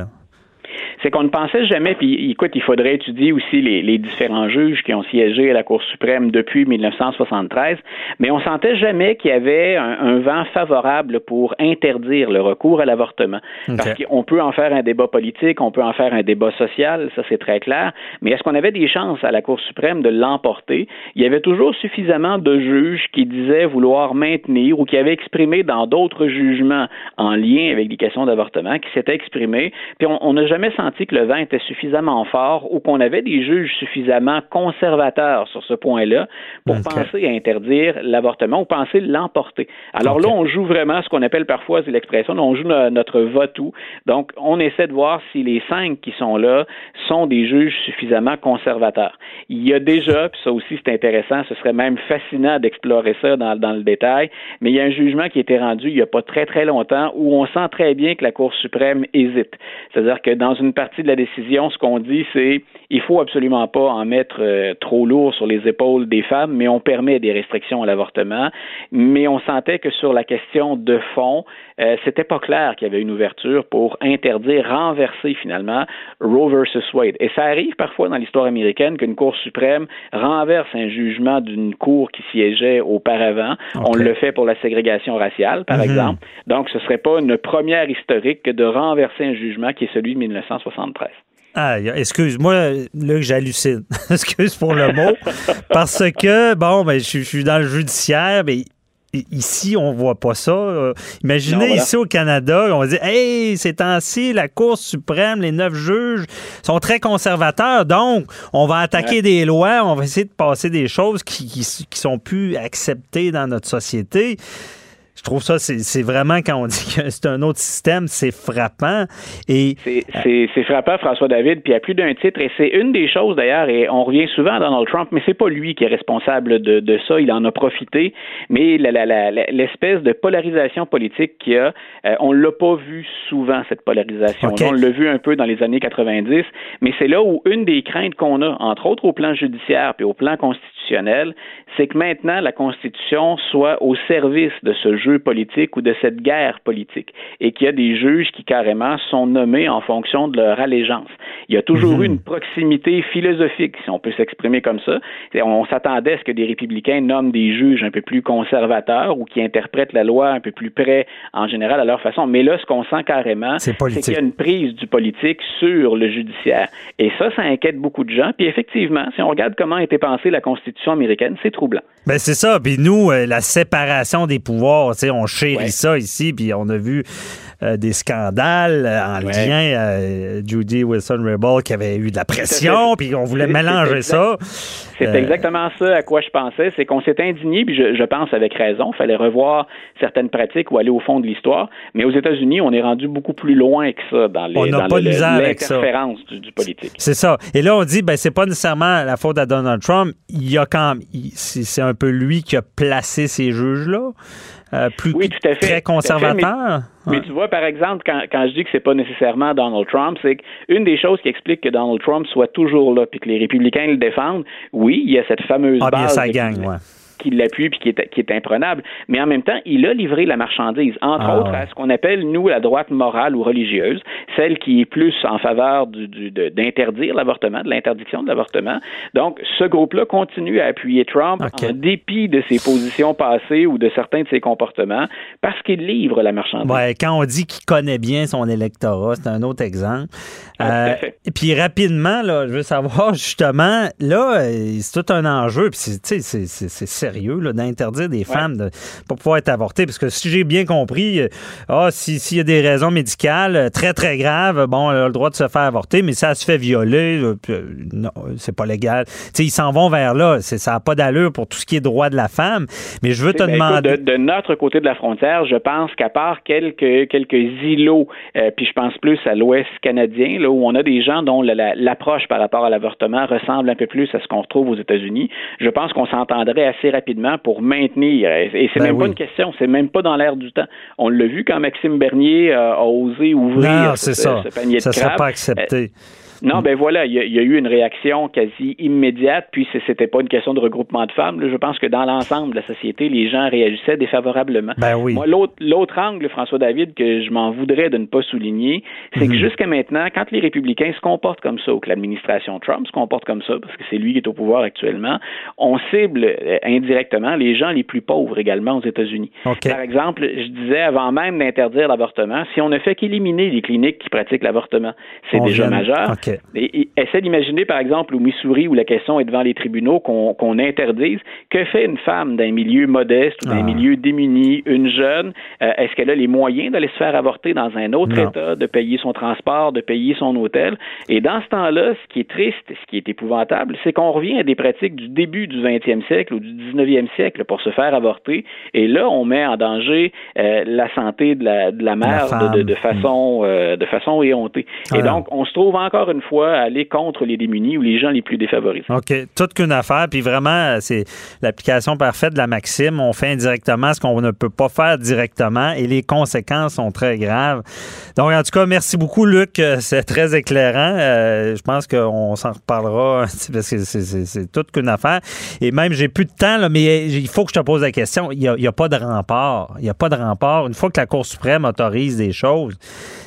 C'est qu'on ne pensait jamais, puis écoute, il faudrait étudier aussi les, les différents juges qui ont siégé à la Cour suprême depuis 1973, mais on sentait jamais qu'il y avait un, un vent favorable pour interdire le recours à l'avortement. Parce qu'on peut en faire un débat politique, on peut en faire un débat social, ça c'est très clair, mais est-ce qu'on avait des chances à la Cour suprême de l'emporter? Il y avait toujours suffisamment de juges qui disaient vouloir maintenir ou qui avaient exprimé dans d'autres jugements en lien avec les questions d'avortement, qui s'étaient exprimés, puis on n'a jamais senti que le vent était suffisamment fort ou qu'on avait des juges suffisamment conservateurs sur ce point-là pour penser à interdire l'avortement ou penser l'emporter. Alors là, on joue vraiment ce qu'on appelle parfois, c'est l'expression, on joue no- notre va-tout. Donc, on essaie de voir si les cinq qui sont là sont des juges suffisamment conservateurs. Il y a déjà, puis ça aussi c'est intéressant, ce serait même fascinant d'explorer ça dans, dans le détail, mais il y a un jugement qui a été rendu il n'y a pas très très longtemps où on sent très bien que la Cour suprême hésite. C'est-à-dire que dans une partie de la décision, ce qu'on dit, c'est il faut absolument pas en mettre euh, trop lourd sur les épaules des femmes, mais on permet des restrictions à l'avortement. Mais on sentait que sur la question de fond, euh, c'était pas clair qu'il y avait une ouverture pour interdire, renverser finalement Roe versus Wade. Et ça arrive parfois dans l'histoire américaine qu'une Cour suprême renverse un jugement d'une cour qui siégeait auparavant. On le fait pour la ségrégation raciale, par Mhm. exemple. Donc, ce serait pas une première historique que de renverser un jugement qui est celui de 1973. Ah, excuse-moi, là que j'hallucine. Excuse pour le mot. Parce que, bon, ben, je je suis dans le judiciaire, mais ici, on voit pas ça. Euh, Imaginez Non, voilà. ici au Canada, on va dire, hey, ces temps-ci, la Cour suprême, les neuf juges sont très conservateurs, donc on va attaquer des lois, on va essayer de passer des choses qui, qui, qui sont plus acceptées dans notre société. Je trouve ça, c'est vraiment quand on dit que c'est un autre système, c'est frappant. Et c'est frappant, François David, puis il y a plus d'un titre. Et c'est une des choses d'ailleurs, et on revient souvent à Donald Trump, mais c'est pas lui qui est responsable de, de ça. Il en a profité. Mais l'espèce de polarisation politique qu'il y a, euh, on l'a pas vu souvent cette polarisation. On l'a vu un peu dans les années 90, mais c'est là où une des craintes qu'on a, entre autres au plan judiciaire puis au plan constitutionnel, c'est que maintenant la Constitution soit au service de ce jeu politique ou de cette guerre politique et qu'il y a des juges qui carrément sont nommés en fonction de leur allégeance. Il y a toujours mhm. eu une proximité philosophique, si on peut s'exprimer comme ça. On s'attendait à ce que des républicains nomment des juges un peu plus conservateurs ou qui interprètent la loi un peu plus près, en général, à leur façon. Mais là, ce qu'on sent carrément, c'est qu'il y a une prise du politique sur le judiciaire. Et ça, ça inquiète beaucoup de gens. Puis effectivement, si on regarde comment a été pensée la Constitution américaine, c'est troublant. Ben c'est ça. Puis nous, euh, la séparation des pouvoirs, on chérit ça ici. Puis on a vu euh, des scandales euh, en lien à Judy Wilson-Raybould qui avait eu de la pression, puis on voulait mélanger ça. C'est exactement ça à quoi je pensais. C'est qu'on s'est indigné, puis je, pense avec raison. Il fallait revoir certaines pratiques ou aller au fond de l'histoire. Mais aux États-Unis, on est rendu beaucoup plus loin que ça dans l'interférence du, du, politique. C'est ça. Et là, on dit, ben c'est pas nécessairement la faute à Donald Trump. Il y a quand c'est un peu lui qui a placé ces juges-là. Euh, plus oui, tout à fait, très conservateur. Mais, tu vois, par exemple, quand, quand je dis que c'est pas nécessairement Donald Trump, c'est qu'une des choses qui explique que Donald Trump soit toujours là, puis que les républicains le défendent, oui, il y a cette fameuse ah, base. Bien, ça gagne, ouais qui l'appuie puis qui est, qui est imprenable. Mais en même temps, il a livré la marchandise, entre ah, autres à ce qu'on appelle, nous, la droite morale ou religieuse, celle qui est plus en faveur d'interdire l'avortement, de l'interdiction de l'avortement. Donc, ce groupe-là continue à appuyer Trump en dépit de ses positions passées ou de certains de ses comportements parce qu'il livre la marchandise. Ouais, quand on dit qu'il connaît bien son électorat, c'est un autre exemple. Euh, et puis rapidement, là, je veux savoir justement, là, c'est tout un enjeu, puis c'est, sérieux d'interdire des femmes de pas pouvoir être avortées, parce que si j'ai bien compris, euh, ah, s'il y a des raisons médicales euh, très très graves, bon, elle a le droit de se faire avorter, mais ça se fait violer, non, c'est pas légal. sais, ils s'en vont vers là, ça n'a pas d'allure pour tout ce qui est droit de la femme. Mais je veux te ben, demander. de, notre côté de la frontière, je pense qu'à part quelques quelques îlots, puis je pense plus à l'Ouest canadien, là où on a des gens dont l'approche par rapport à l'avortement ressemble un peu plus à ce qu'on retrouve aux États-Unis, je pense qu'on s'entendrait assez rapidement pour maintenir. Et c'est ben même pas une question, c'est même pas dans l'air du temps. On l'a vu quand Maxime Bernier a osé ouvrir ce, ça. panier de ça Ça pas accepté. Non, ben voilà, il y, a eu une réaction quasi immédiate, puis c'était pas une question de regroupement de femmes. Je pense que dans l'ensemble de la société, les gens réagissaient défavorablement. Ben oui. Moi, l'autre angle, François David, que je m'en voudrais de ne pas souligner, c'est que mm-hmm. jusqu'à maintenant, quand les républicains se comportent comme ça, ou que l'administration Trump se comporte comme ça, parce que c'est lui qui est au pouvoir actuellement, on cible euh, indirectement les gens les plus pauvres également aux États-Unis. Par exemple, je disais avant même d'interdire l'avortement, si on ne fait qu'éliminer les cliniques qui pratiquent l'avortement, c'est déjà majeur. Et, essaie d'imaginer, par exemple, au Missouri, où la question est devant les tribunaux, qu'on interdise. Que fait une femme d'un milieu modeste ou d'un ah. milieu démuni, une jeune? Euh, est-ce qu'elle a les moyens d'aller se faire avorter dans un autre État, de payer son transport, de payer son hôtel? Et dans ce temps-là, ce qui est triste, ce qui est épouvantable, c'est qu'on revient à des pratiques du début du 20e siècle ou du 19e siècle pour se faire avorter. Et là, on met en danger euh, la santé de la, de la mère de, de, façon, euh, de façon éhontée. Et donc, on se trouve encore une fois aller contre les démunis ou les gens les plus défavorisés. OK. Toute qu'une affaire. Puis vraiment, c'est l'application parfaite de la maxime. On fait indirectement ce qu'on ne peut pas faire directement et les conséquences sont très graves. Donc, en tout cas, merci beaucoup, Luc. Euh, c'est très éclairant. Euh, je pense qu'on s'en reparlera parce que c'est toute qu'une affaire. Et même, j'ai plus de temps, là, mais il faut que je te pose la question. Il n'y a, a, pas de rempart. Il n'y a pas de rempart. Une fois que la Cour suprême autorise des choses,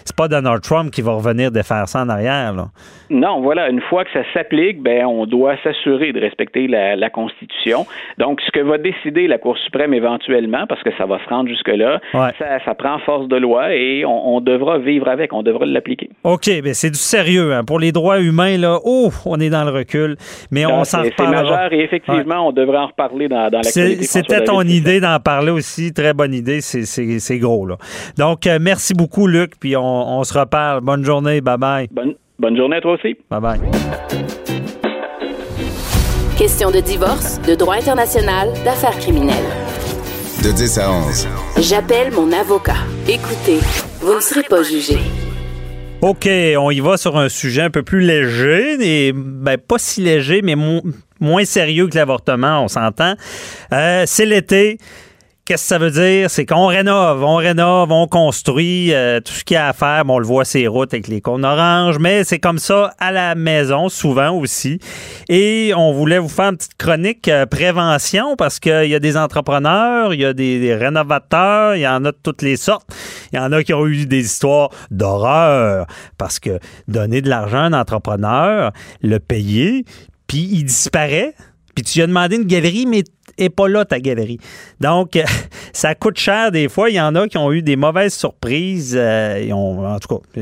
c'est pas Donald Trump qui va revenir de faire ça en arrière. Là. Non, voilà, une fois que ça s'applique, ben on doit s'assurer de respecter la, Constitution. Donc, ce que va décider la Cour suprême éventuellement, parce que ça va se rendre jusque-là, ça, prend force de loi et on, devra vivre avec, on devra l'appliquer. OK, ben c'est du sérieux. Hein. Pour les droits humains, là, oh, on est dans le recul, mais on s'en reparlera. C'est majeur et effectivement, on devrait en reparler dans, dans. C'était ton idée d'en parler aussi, très bonne idée, c'est gros. Là. Donc, euh, merci beaucoup, Luc, puis on on, se reparle. Bonne journée. Bye-bye. Bonne, bonne journée à toi aussi. Bye-bye. Question de divorce, de droit international, d'affaires criminelles. De 10 à 11. J'appelle mon avocat. Écoutez, vous ne serez pas jugé. OK, on y va sur un sujet un peu plus léger, et ben, pas si léger, mais moins sérieux que l'avortement, on s'entend. Euh, c'est l'été. Qu'est-ce que ça veut dire? C'est qu'on rénove, on rénove, on construit euh, tout ce qu'il y a à faire. Bon, on le voit ces routes avec les cônes oranges, mais c'est comme ça à la maison, souvent aussi. Et on voulait vous faire une petite chronique euh, prévention parce qu'il y a des entrepreneurs, il y a des, rénovateurs, il y en a de toutes les sortes. Il y en a qui ont eu des histoires d'horreur parce que donner de l'argent à un entrepreneur, le payer, puis il disparaît. Puis tu lui as demandé une galerie, mais et pas là ta galerie. Donc, ça coûte cher des fois. Il y en a qui ont eu des mauvaises surprises. Euh, en tout cas,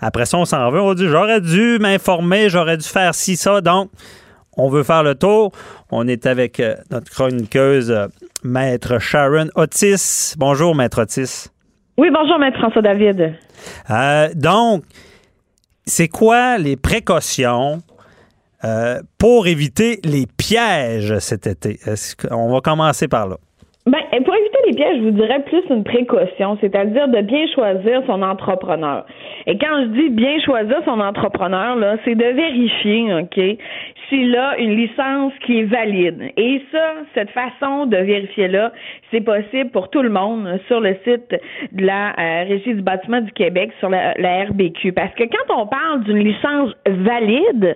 après ça, on s'en veut. On dit j'aurais dû m'informer, j'aurais dû faire ci, ça. Donc, on veut faire le tour. On est avec euh, notre chroniqueuse, euh, Maître Sharon Otis. Bonjour, Maître Otis. Oui, bonjour, Maître François David. donc, c'est quoi les précautions euh, pour éviter les pièges cet été? On va commencer par là. Ben, pour éviter les pièges, je vous dirais plus une précaution, c'est-à-dire de bien choisir son entrepreneur. Et quand je dis bien choisir son entrepreneur, là, c'est de vérifier, OK, s'il a une licence qui est valide. Et ça, cette façon de vérifier-là, c'est possible pour tout le monde sur le site de la euh, Régie du bâtiment du Québec, sur la, la, RBQ. Parce que quand on parle d'une licence valide,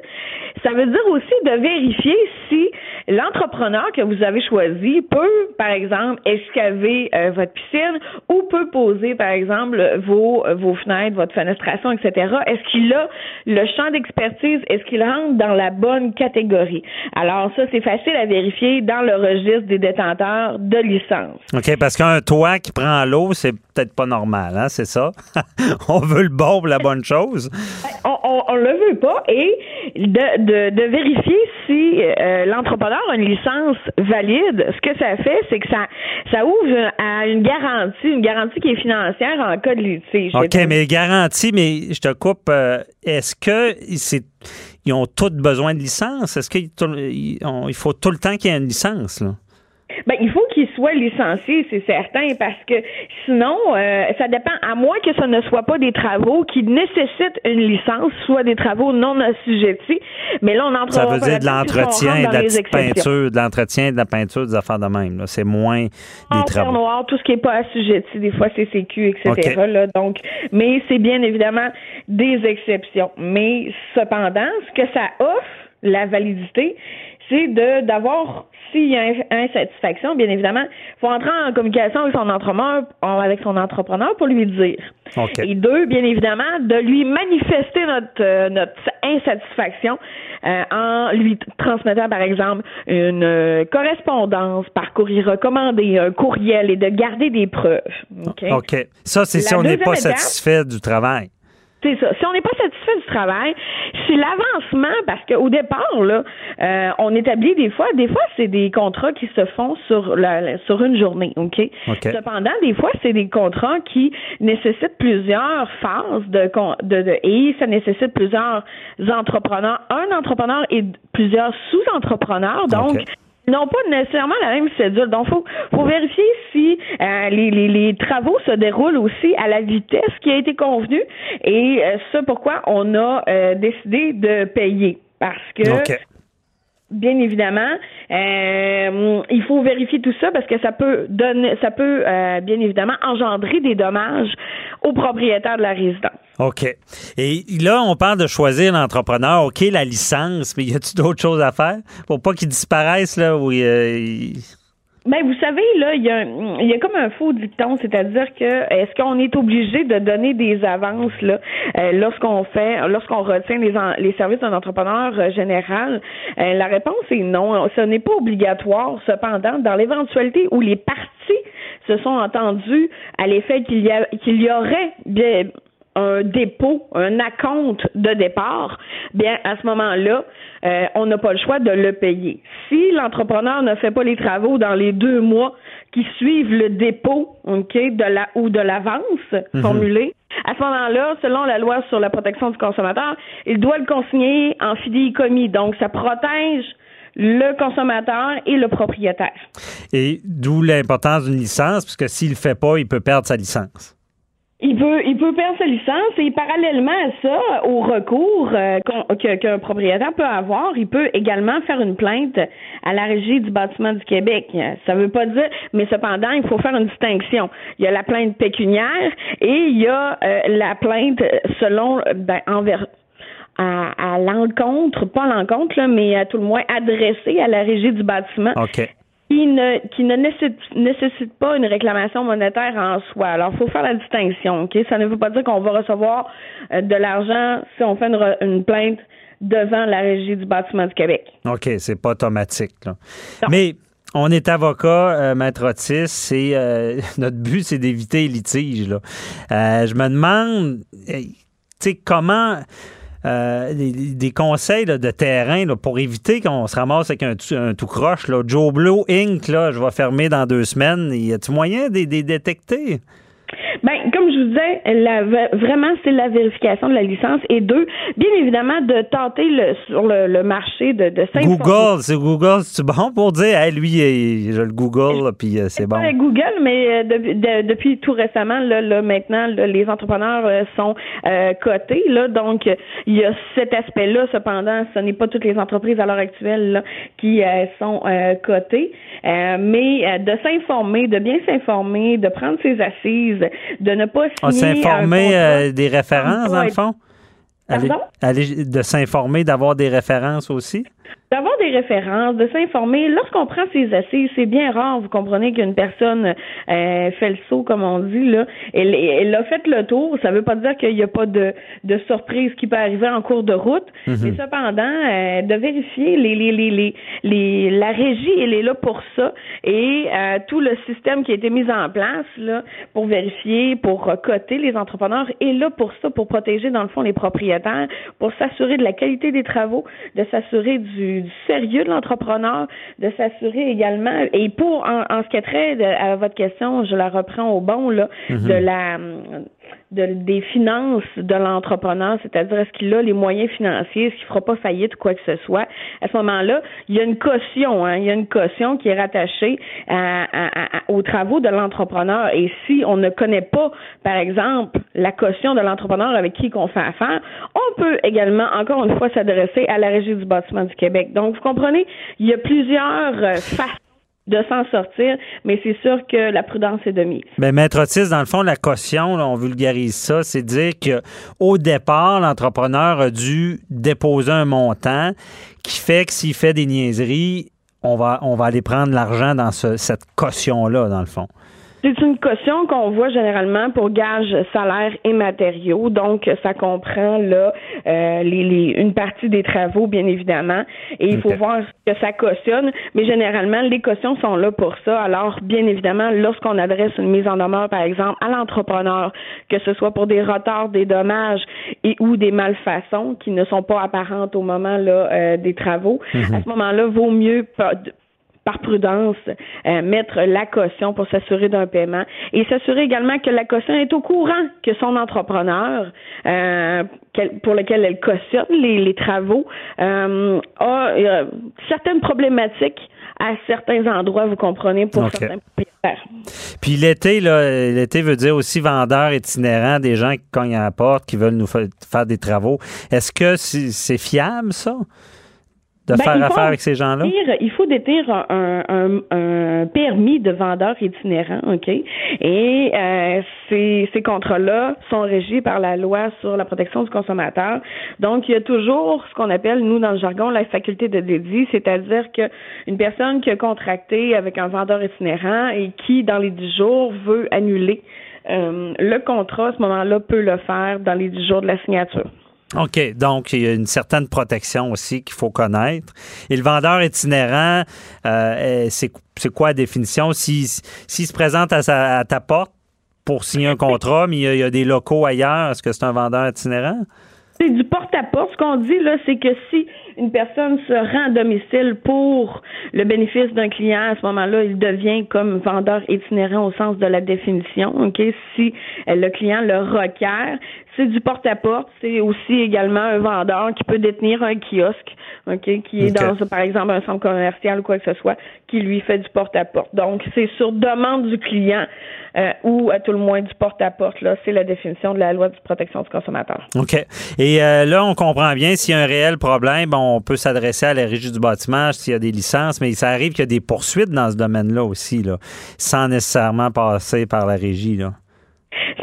ça veut dire aussi de vérifier si l'entrepreneur que vous avez choisi peut, par exemple, excaver euh, votre piscine ou peut poser, par exemple, vos, vos fenêtres, votre fenestration, etc. Est-ce qu'il a le champ d'expertise? Est-ce qu'il rentre dans la bonne catégorie? Alors ça, c'est facile à vérifier dans le registre des détenteurs de licence. OK, parce qu'un toit qui prend l'eau, c'est peut-être pas normal, hein, c'est ça? on veut le bon pour la bonne chose. Ben, on, on, le veut pas et de, de, vérifier si euh, l'entrepreneur une licence valide, ce que ça fait, c'est que ça, ça ouvre à une garantie, une garantie qui est financière en cas de litige. OK, mais garantie, mais je te coupe, euh, est-ce que ils ont tous besoin de licence? Est-ce qu'il il faut tout le temps qu'il y ait une licence? Là? Ben, il faut qu'il soit licencié, c'est certain, parce que sinon, euh, ça dépend, à moins que ce ne soit pas des travaux qui nécessitent une licence, soit des travaux non assujettis. Mais là, on entre Ça veut dire de l'entretien, de la petite peinture, de l'entretien, de la peinture, des affaires de même. C'est moins des travaux. noir, tout ce qui n'est pas assujetti, des fois c'est CQ, etc. Là, donc, mais c'est bien évidemment des exceptions. Mais cependant, ce que ça offre, la validité, c'est de d'avoir s'il y a insatisfaction, bien évidemment, il faut entrer en communication avec son entrepreneur, avec son entrepreneur pour lui dire. Et deux, bien évidemment, de lui manifester notre, euh, notre insatisfaction euh, en lui transmettant, par exemple, une euh, correspondance par courrier recommandé, un courriel et de garder des preuves. OK? Ça, c'est si on n'est pas satisfait du travail. C'est ça. Si on n'est pas satisfait du travail, c'est l'avancement, parce qu'au départ, là, euh, on établit des fois, des fois, c'est des contrats qui se font sur la, sur une journée, OK? Cependant, des fois, c'est des contrats qui nécessitent plusieurs phases de, de, de et ça nécessite plusieurs entrepreneurs, un entrepreneur et plusieurs sous-entrepreneurs. Donc, n'ont pas nécessairement la même cédule. Donc, faut, faut vérifier si euh, les, les, les, travaux se déroulent aussi à la vitesse qui a été convenue. Et euh, c'est pourquoi on a euh, décidé de payer. Parce que bien évidemment, il faut vérifier tout ça parce que ça peut donner, ça peut bien évidemment engendrer des dommages aux propriétaires de la résidence. OK. Et là, on parle de choisir l'entrepreneur. OK, la licence, mais y a-t-il d'autres choses à faire pour pas qu'il disparaisse là où il, ben, vous savez, là, il y, a, y a comme un faux dicton, c'est-à-dire que est-ce qu'on est obligé de donner des avances là euh, lorsqu'on fait, lorsqu'on retient les, les services d'un entrepreneur euh, général? Euh, La réponse est non. Ce n'est pas obligatoire. Cependant, dans l'éventualité où les parties se sont entendues à l'effet qu'il y a qu'il y aurait bien un dépôt, un acompte de départ, bien à ce moment-là, euh, on n'a pas le choix de le payer. Si l'entrepreneur ne fait pas les travaux dans les deux mois qui suivent le dépôt, ok, de la ou de l'avance mhm. formulée, à ce moment-là, selon la loi sur la protection du consommateur, il doit le consigner en commis. Donc, ça protège le consommateur et le propriétaire. Et d'où l'importance d'une licence, puisque s'il ne le fait pas, il peut perdre sa licence. Il peut, il peut perdre sa licence et parallèlement à ça, au recours euh, qu'un propriétaire peut avoir, il peut également faire une plainte à la Régie du bâtiment du Québec. Ça veut pas dire, mais cependant, il faut faire une distinction. Il y a la plainte pécuniaire et il y a euh, la plainte selon ben, envers à, à l'encontre, pas l'encontre, mais à tout le moins adressée à la régie du bâtiment. OK qui ne, qui ne nécessite, pas une réclamation monétaire en soi. Alors, il faut faire la distinction, OK? Ça ne veut pas dire qu'on va recevoir euh, de l'argent si on fait une, plainte devant la Régie du bâtiment du Québec. OK, c'est pas automatique. Là. Mais on est avocat, euh, Maître Otis, c'est euh, notre but, c'est d'éviter les litiges. Là. je me demande, tu sais, comment euh, des, conseils de terrain pour éviter qu'on se ramasse avec un, tout croche. Joe Blow Inc., là, je vais fermer dans deux semaines. Y a-t-il moyen de les détecter? Je vous disais, la, vraiment, c'est la vérification de la licence. Et deux, bien évidemment, de tenter le, sur le, marché de, de Google, c'est Google, c'est bon pour dire, hey, lui, je le Google, puis euh, c'est bon. Google, mais euh, depuis tout récemment, là, là maintenant, les entrepreneurs euh, sont cotés. Là, donc, il y a cet aspect-là. Cependant, ce n'est pas toutes les entreprises à l'heure actuelle là, qui sont cotées. Mais de s'informer, de bien s'informer, de prendre ses assises, de ne pas ah, signer. s'informer euh, des références, dans le fond? de s'informer, d'avoir des références aussi? D'avoir des références, de s'informer. Lorsqu'on prend ses assises, c'est bien rare, vous comprenez qu'une personne euh, fait le saut, comme on dit, là. Elle, elle a fait le tour. Ça ne veut pas dire qu'il n'y a pas de, de surprise qui peut arriver en cours de route. Mhm. Mais cependant, euh, de vérifier les, les, les, les, la régie, elle est là pour ça. Et euh, tout le système qui a été mis en place là, pour vérifier, pour coter les entrepreneurs est là pour ça, pour protéger, dans le fond, les propriétaires, pour s'assurer de la qualité des travaux, de s'assurer du du, sérieux de l'entrepreneur, de s'assurer également, et pour en, ce qui est trait à votre question, je la reprends au bon, là, mm-hmm. de la de, des finances de l'entrepreneur, c'est-à-dire est-ce qu'il a les moyens financiers, est-ce qu'il fera pas faillite ou quoi que ce soit. À ce moment-là, il y a une caution, hein, il y a une caution qui est rattachée à, aux travaux de l'entrepreneur. Et si on ne connaît pas, par exemple, la caution de l'entrepreneur avec qui qu'on fait affaire, on peut également, encore une fois, s'adresser à la Régie du bâtiment du Québec. Donc, vous comprenez, il y a plusieurs euh, façons de s'en sortir, mais c'est sûr que la prudence est de mise. Mais Maître Otis, dans le fond, la caution, on vulgarise ça, c'est dire qu'au départ, l'entrepreneur a dû déposer un montant qui fait que s'il fait des niaiseries, on va, on va aller prendre l'argent dans cette caution-là, dans le fond. C'est une caution qu'on voit généralement pour gages salaires et matériaux. Donc, ça comprend là euh, les, les, une partie des travaux, bien évidemment. Et il faut voir que ça cautionne. Mais généralement, les cautions sont là pour ça. Alors, bien évidemment, lorsqu'on adresse une mise en demeure, par exemple, à l'entrepreneur, que ce soit pour des retards, des dommages et ou des malfaçons qui ne sont pas apparentes au moment là euh, des travaux, mhm. à ce moment-là, vaut mieux par prudence, euh, mettre la caution pour s'assurer d'un paiement et s'assurer également que la caution est au courant que son entrepreneur, euh, pour lequel elle cautionne les, travaux, euh, a certaines problématiques à certains endroits, vous comprenez, pour certains propriétaires. Puis l'été, là, l'été veut dire aussi vendeurs itinérants, des gens qui cognent à la porte, qui veulent nous faire des travaux. Est-ce que c'est fiable, ça? De ben, faire affaire avec ces gens-là? Il faut détenir un, un, permis de vendeur itinérant, OK? Et euh, ces, ces contrats-là sont régis par la loi sur la protection du consommateur. Donc, il y a toujours ce qu'on appelle, nous, dans le jargon, la faculté de dédit, c'est-à-dire qu'une personne qui a contracté avec un vendeur itinérant et qui, dans les dix jours, veut annuler euh, le contrat, à ce moment-là, peut le faire dans les dix jours de la signature. OK. Donc, il y a une certaine protection aussi qu'il faut connaître. Et le vendeur itinérant, euh, c'est quoi la définition? S'il se présente à, ta porte pour signer un contrat, mais il y, a, des locaux ailleurs, est-ce que c'est un vendeur itinérant? C'est du porte-à-porte. Ce qu'on dit, là, c'est que si une personne se rend à domicile pour le bénéfice d'un client, à ce moment-là, il devient comme vendeur itinérant au sens de la définition. Ok, Si le client le requiert, c'est du porte-à-porte. C'est aussi également un vendeur qui peut détenir un kiosque, ok, qui est dans, par exemple, un centre commercial ou quoi que ce soit, qui lui fait du porte-à-porte. Donc, c'est sur demande du client euh, ou à tout le moins du porte-à-porte. Là, c'est la définition de la loi de protection du consommateur. OK. Et euh, là, on comprend bien s'il y a un réel problème, on peut s'adresser à la régie du bâtiment s'il y a des licences, mais ça arrive qu'il y a des poursuites dans ce domaine-là aussi, là, sans nécessairement passer par la régie. Là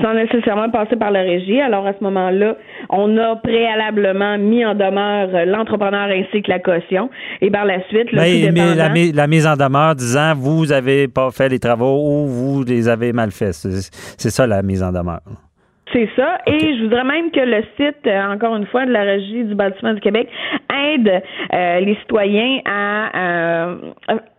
sans nécessairement passer par la régie. Alors à ce moment-là, on a préalablement mis en demeure l'entrepreneur ainsi que la caution. Et par la suite, le mais, mais la, mise en demeure disant vous n'avez pas fait les travaux ou vous les avez mal faits. C'est ça la mise en demeure. C'est ça. Et je voudrais même que le site, euh, encore une fois, de la Régie du bâtiment du Québec aide euh, les citoyens à, euh,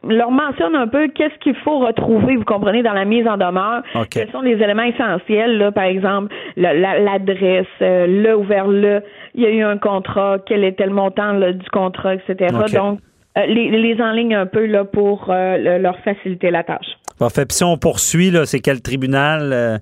leur mentionne un peu qu'est-ce qu'il faut retrouver, vous comprenez, dans la mise en demeure. Quels sont les éléments essentiels, là, par exemple, l'adresse, le ouvert le, il y a eu un contrat, quel était le montant du contrat, etc. Donc, les, les enlignes un peu là pour leur faciliter la tâche. Parfait. Puis si on poursuit, là, c'est quel tribunal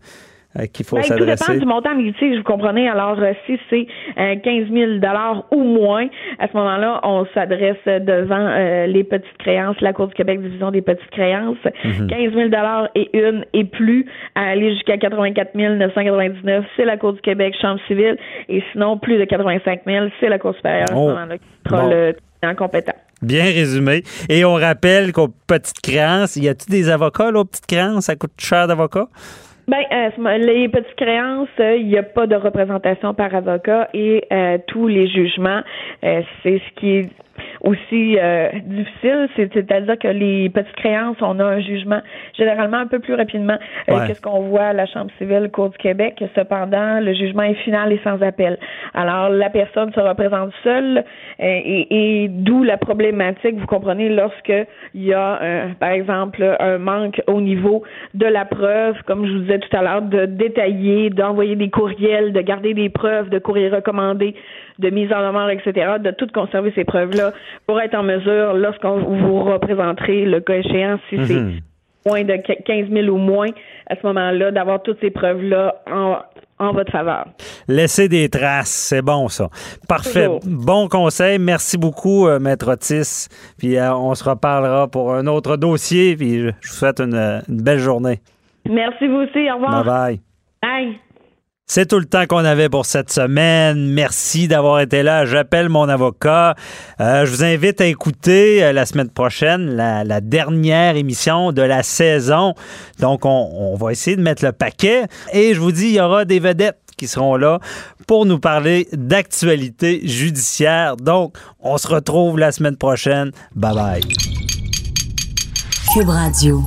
euh, qu'il faut ben, s'adresser? Tout dépend du montant litige, vous comprenez. Alors, euh, si c'est 15 euh, 000 ou moins, à ce moment-là, on s'adresse devant les petites créances, la Cour du Québec, division des petites créances. 15 000 et une et plus, à aller jusqu'à 84 999, c'est la Cour du Québec, Chambre civile. Et sinon, plus de 85 000, c'est la Cour supérieure à ce oh. moment-là qui sera le compétent. Bien résumé. Et on rappelle qu'aux petites créances, y a-t-il des avocats, là, aux petites créances? Ça coûte cher d'avocats? Ben, euh, les petites créances, euh, il n'y a pas de représentation par avocat et euh, tous les jugements, c'est ce qui aussi euh, difficile, c'est-à-dire que les petites créances, on a un jugement généralement un peu plus rapidement euh, que ce qu'on voit à la Chambre civile, Cour du Québec. Cependant, le jugement est final et sans appel. Alors, la personne se représente seule euh, et, et d'où la problématique, vous comprenez, lorsque il y a, par exemple, un manque au niveau de la preuve, comme je vous disais tout à l'heure, de détailler, d'envoyer des courriels, de garder des preuves, de courriers recommandés, de mise en demeure, etc., de tout conserver ces preuves-là pour être en mesure, lorsqu'on vous représenterez le cas échéant, si c'est mhm. moins de 15 000 ou moins, à ce moment-là, d'avoir toutes ces preuves-là en, votre faveur. Laissez des traces, c'est bon ça. Parfait. Bon conseil. Merci beaucoup, euh, Maître Otis. Puis euh, on se reparlera pour un autre dossier. Puis je vous souhaite une, une belle journée. Merci vous aussi. Au revoir. Bye bye. Bye. C'est tout le temps qu'on avait pour cette semaine. Merci d'avoir été là. J'appelle mon avocat. Euh, je vous invite à écouter euh, la semaine prochaine la, dernière émission de la saison. Donc, on, on, va essayer de mettre le paquet. Et je vous dis, il y aura des vedettes qui seront là pour nous parler d'actualité judiciaire. Donc, on se retrouve la semaine prochaine. Bye bye. Cube Radio.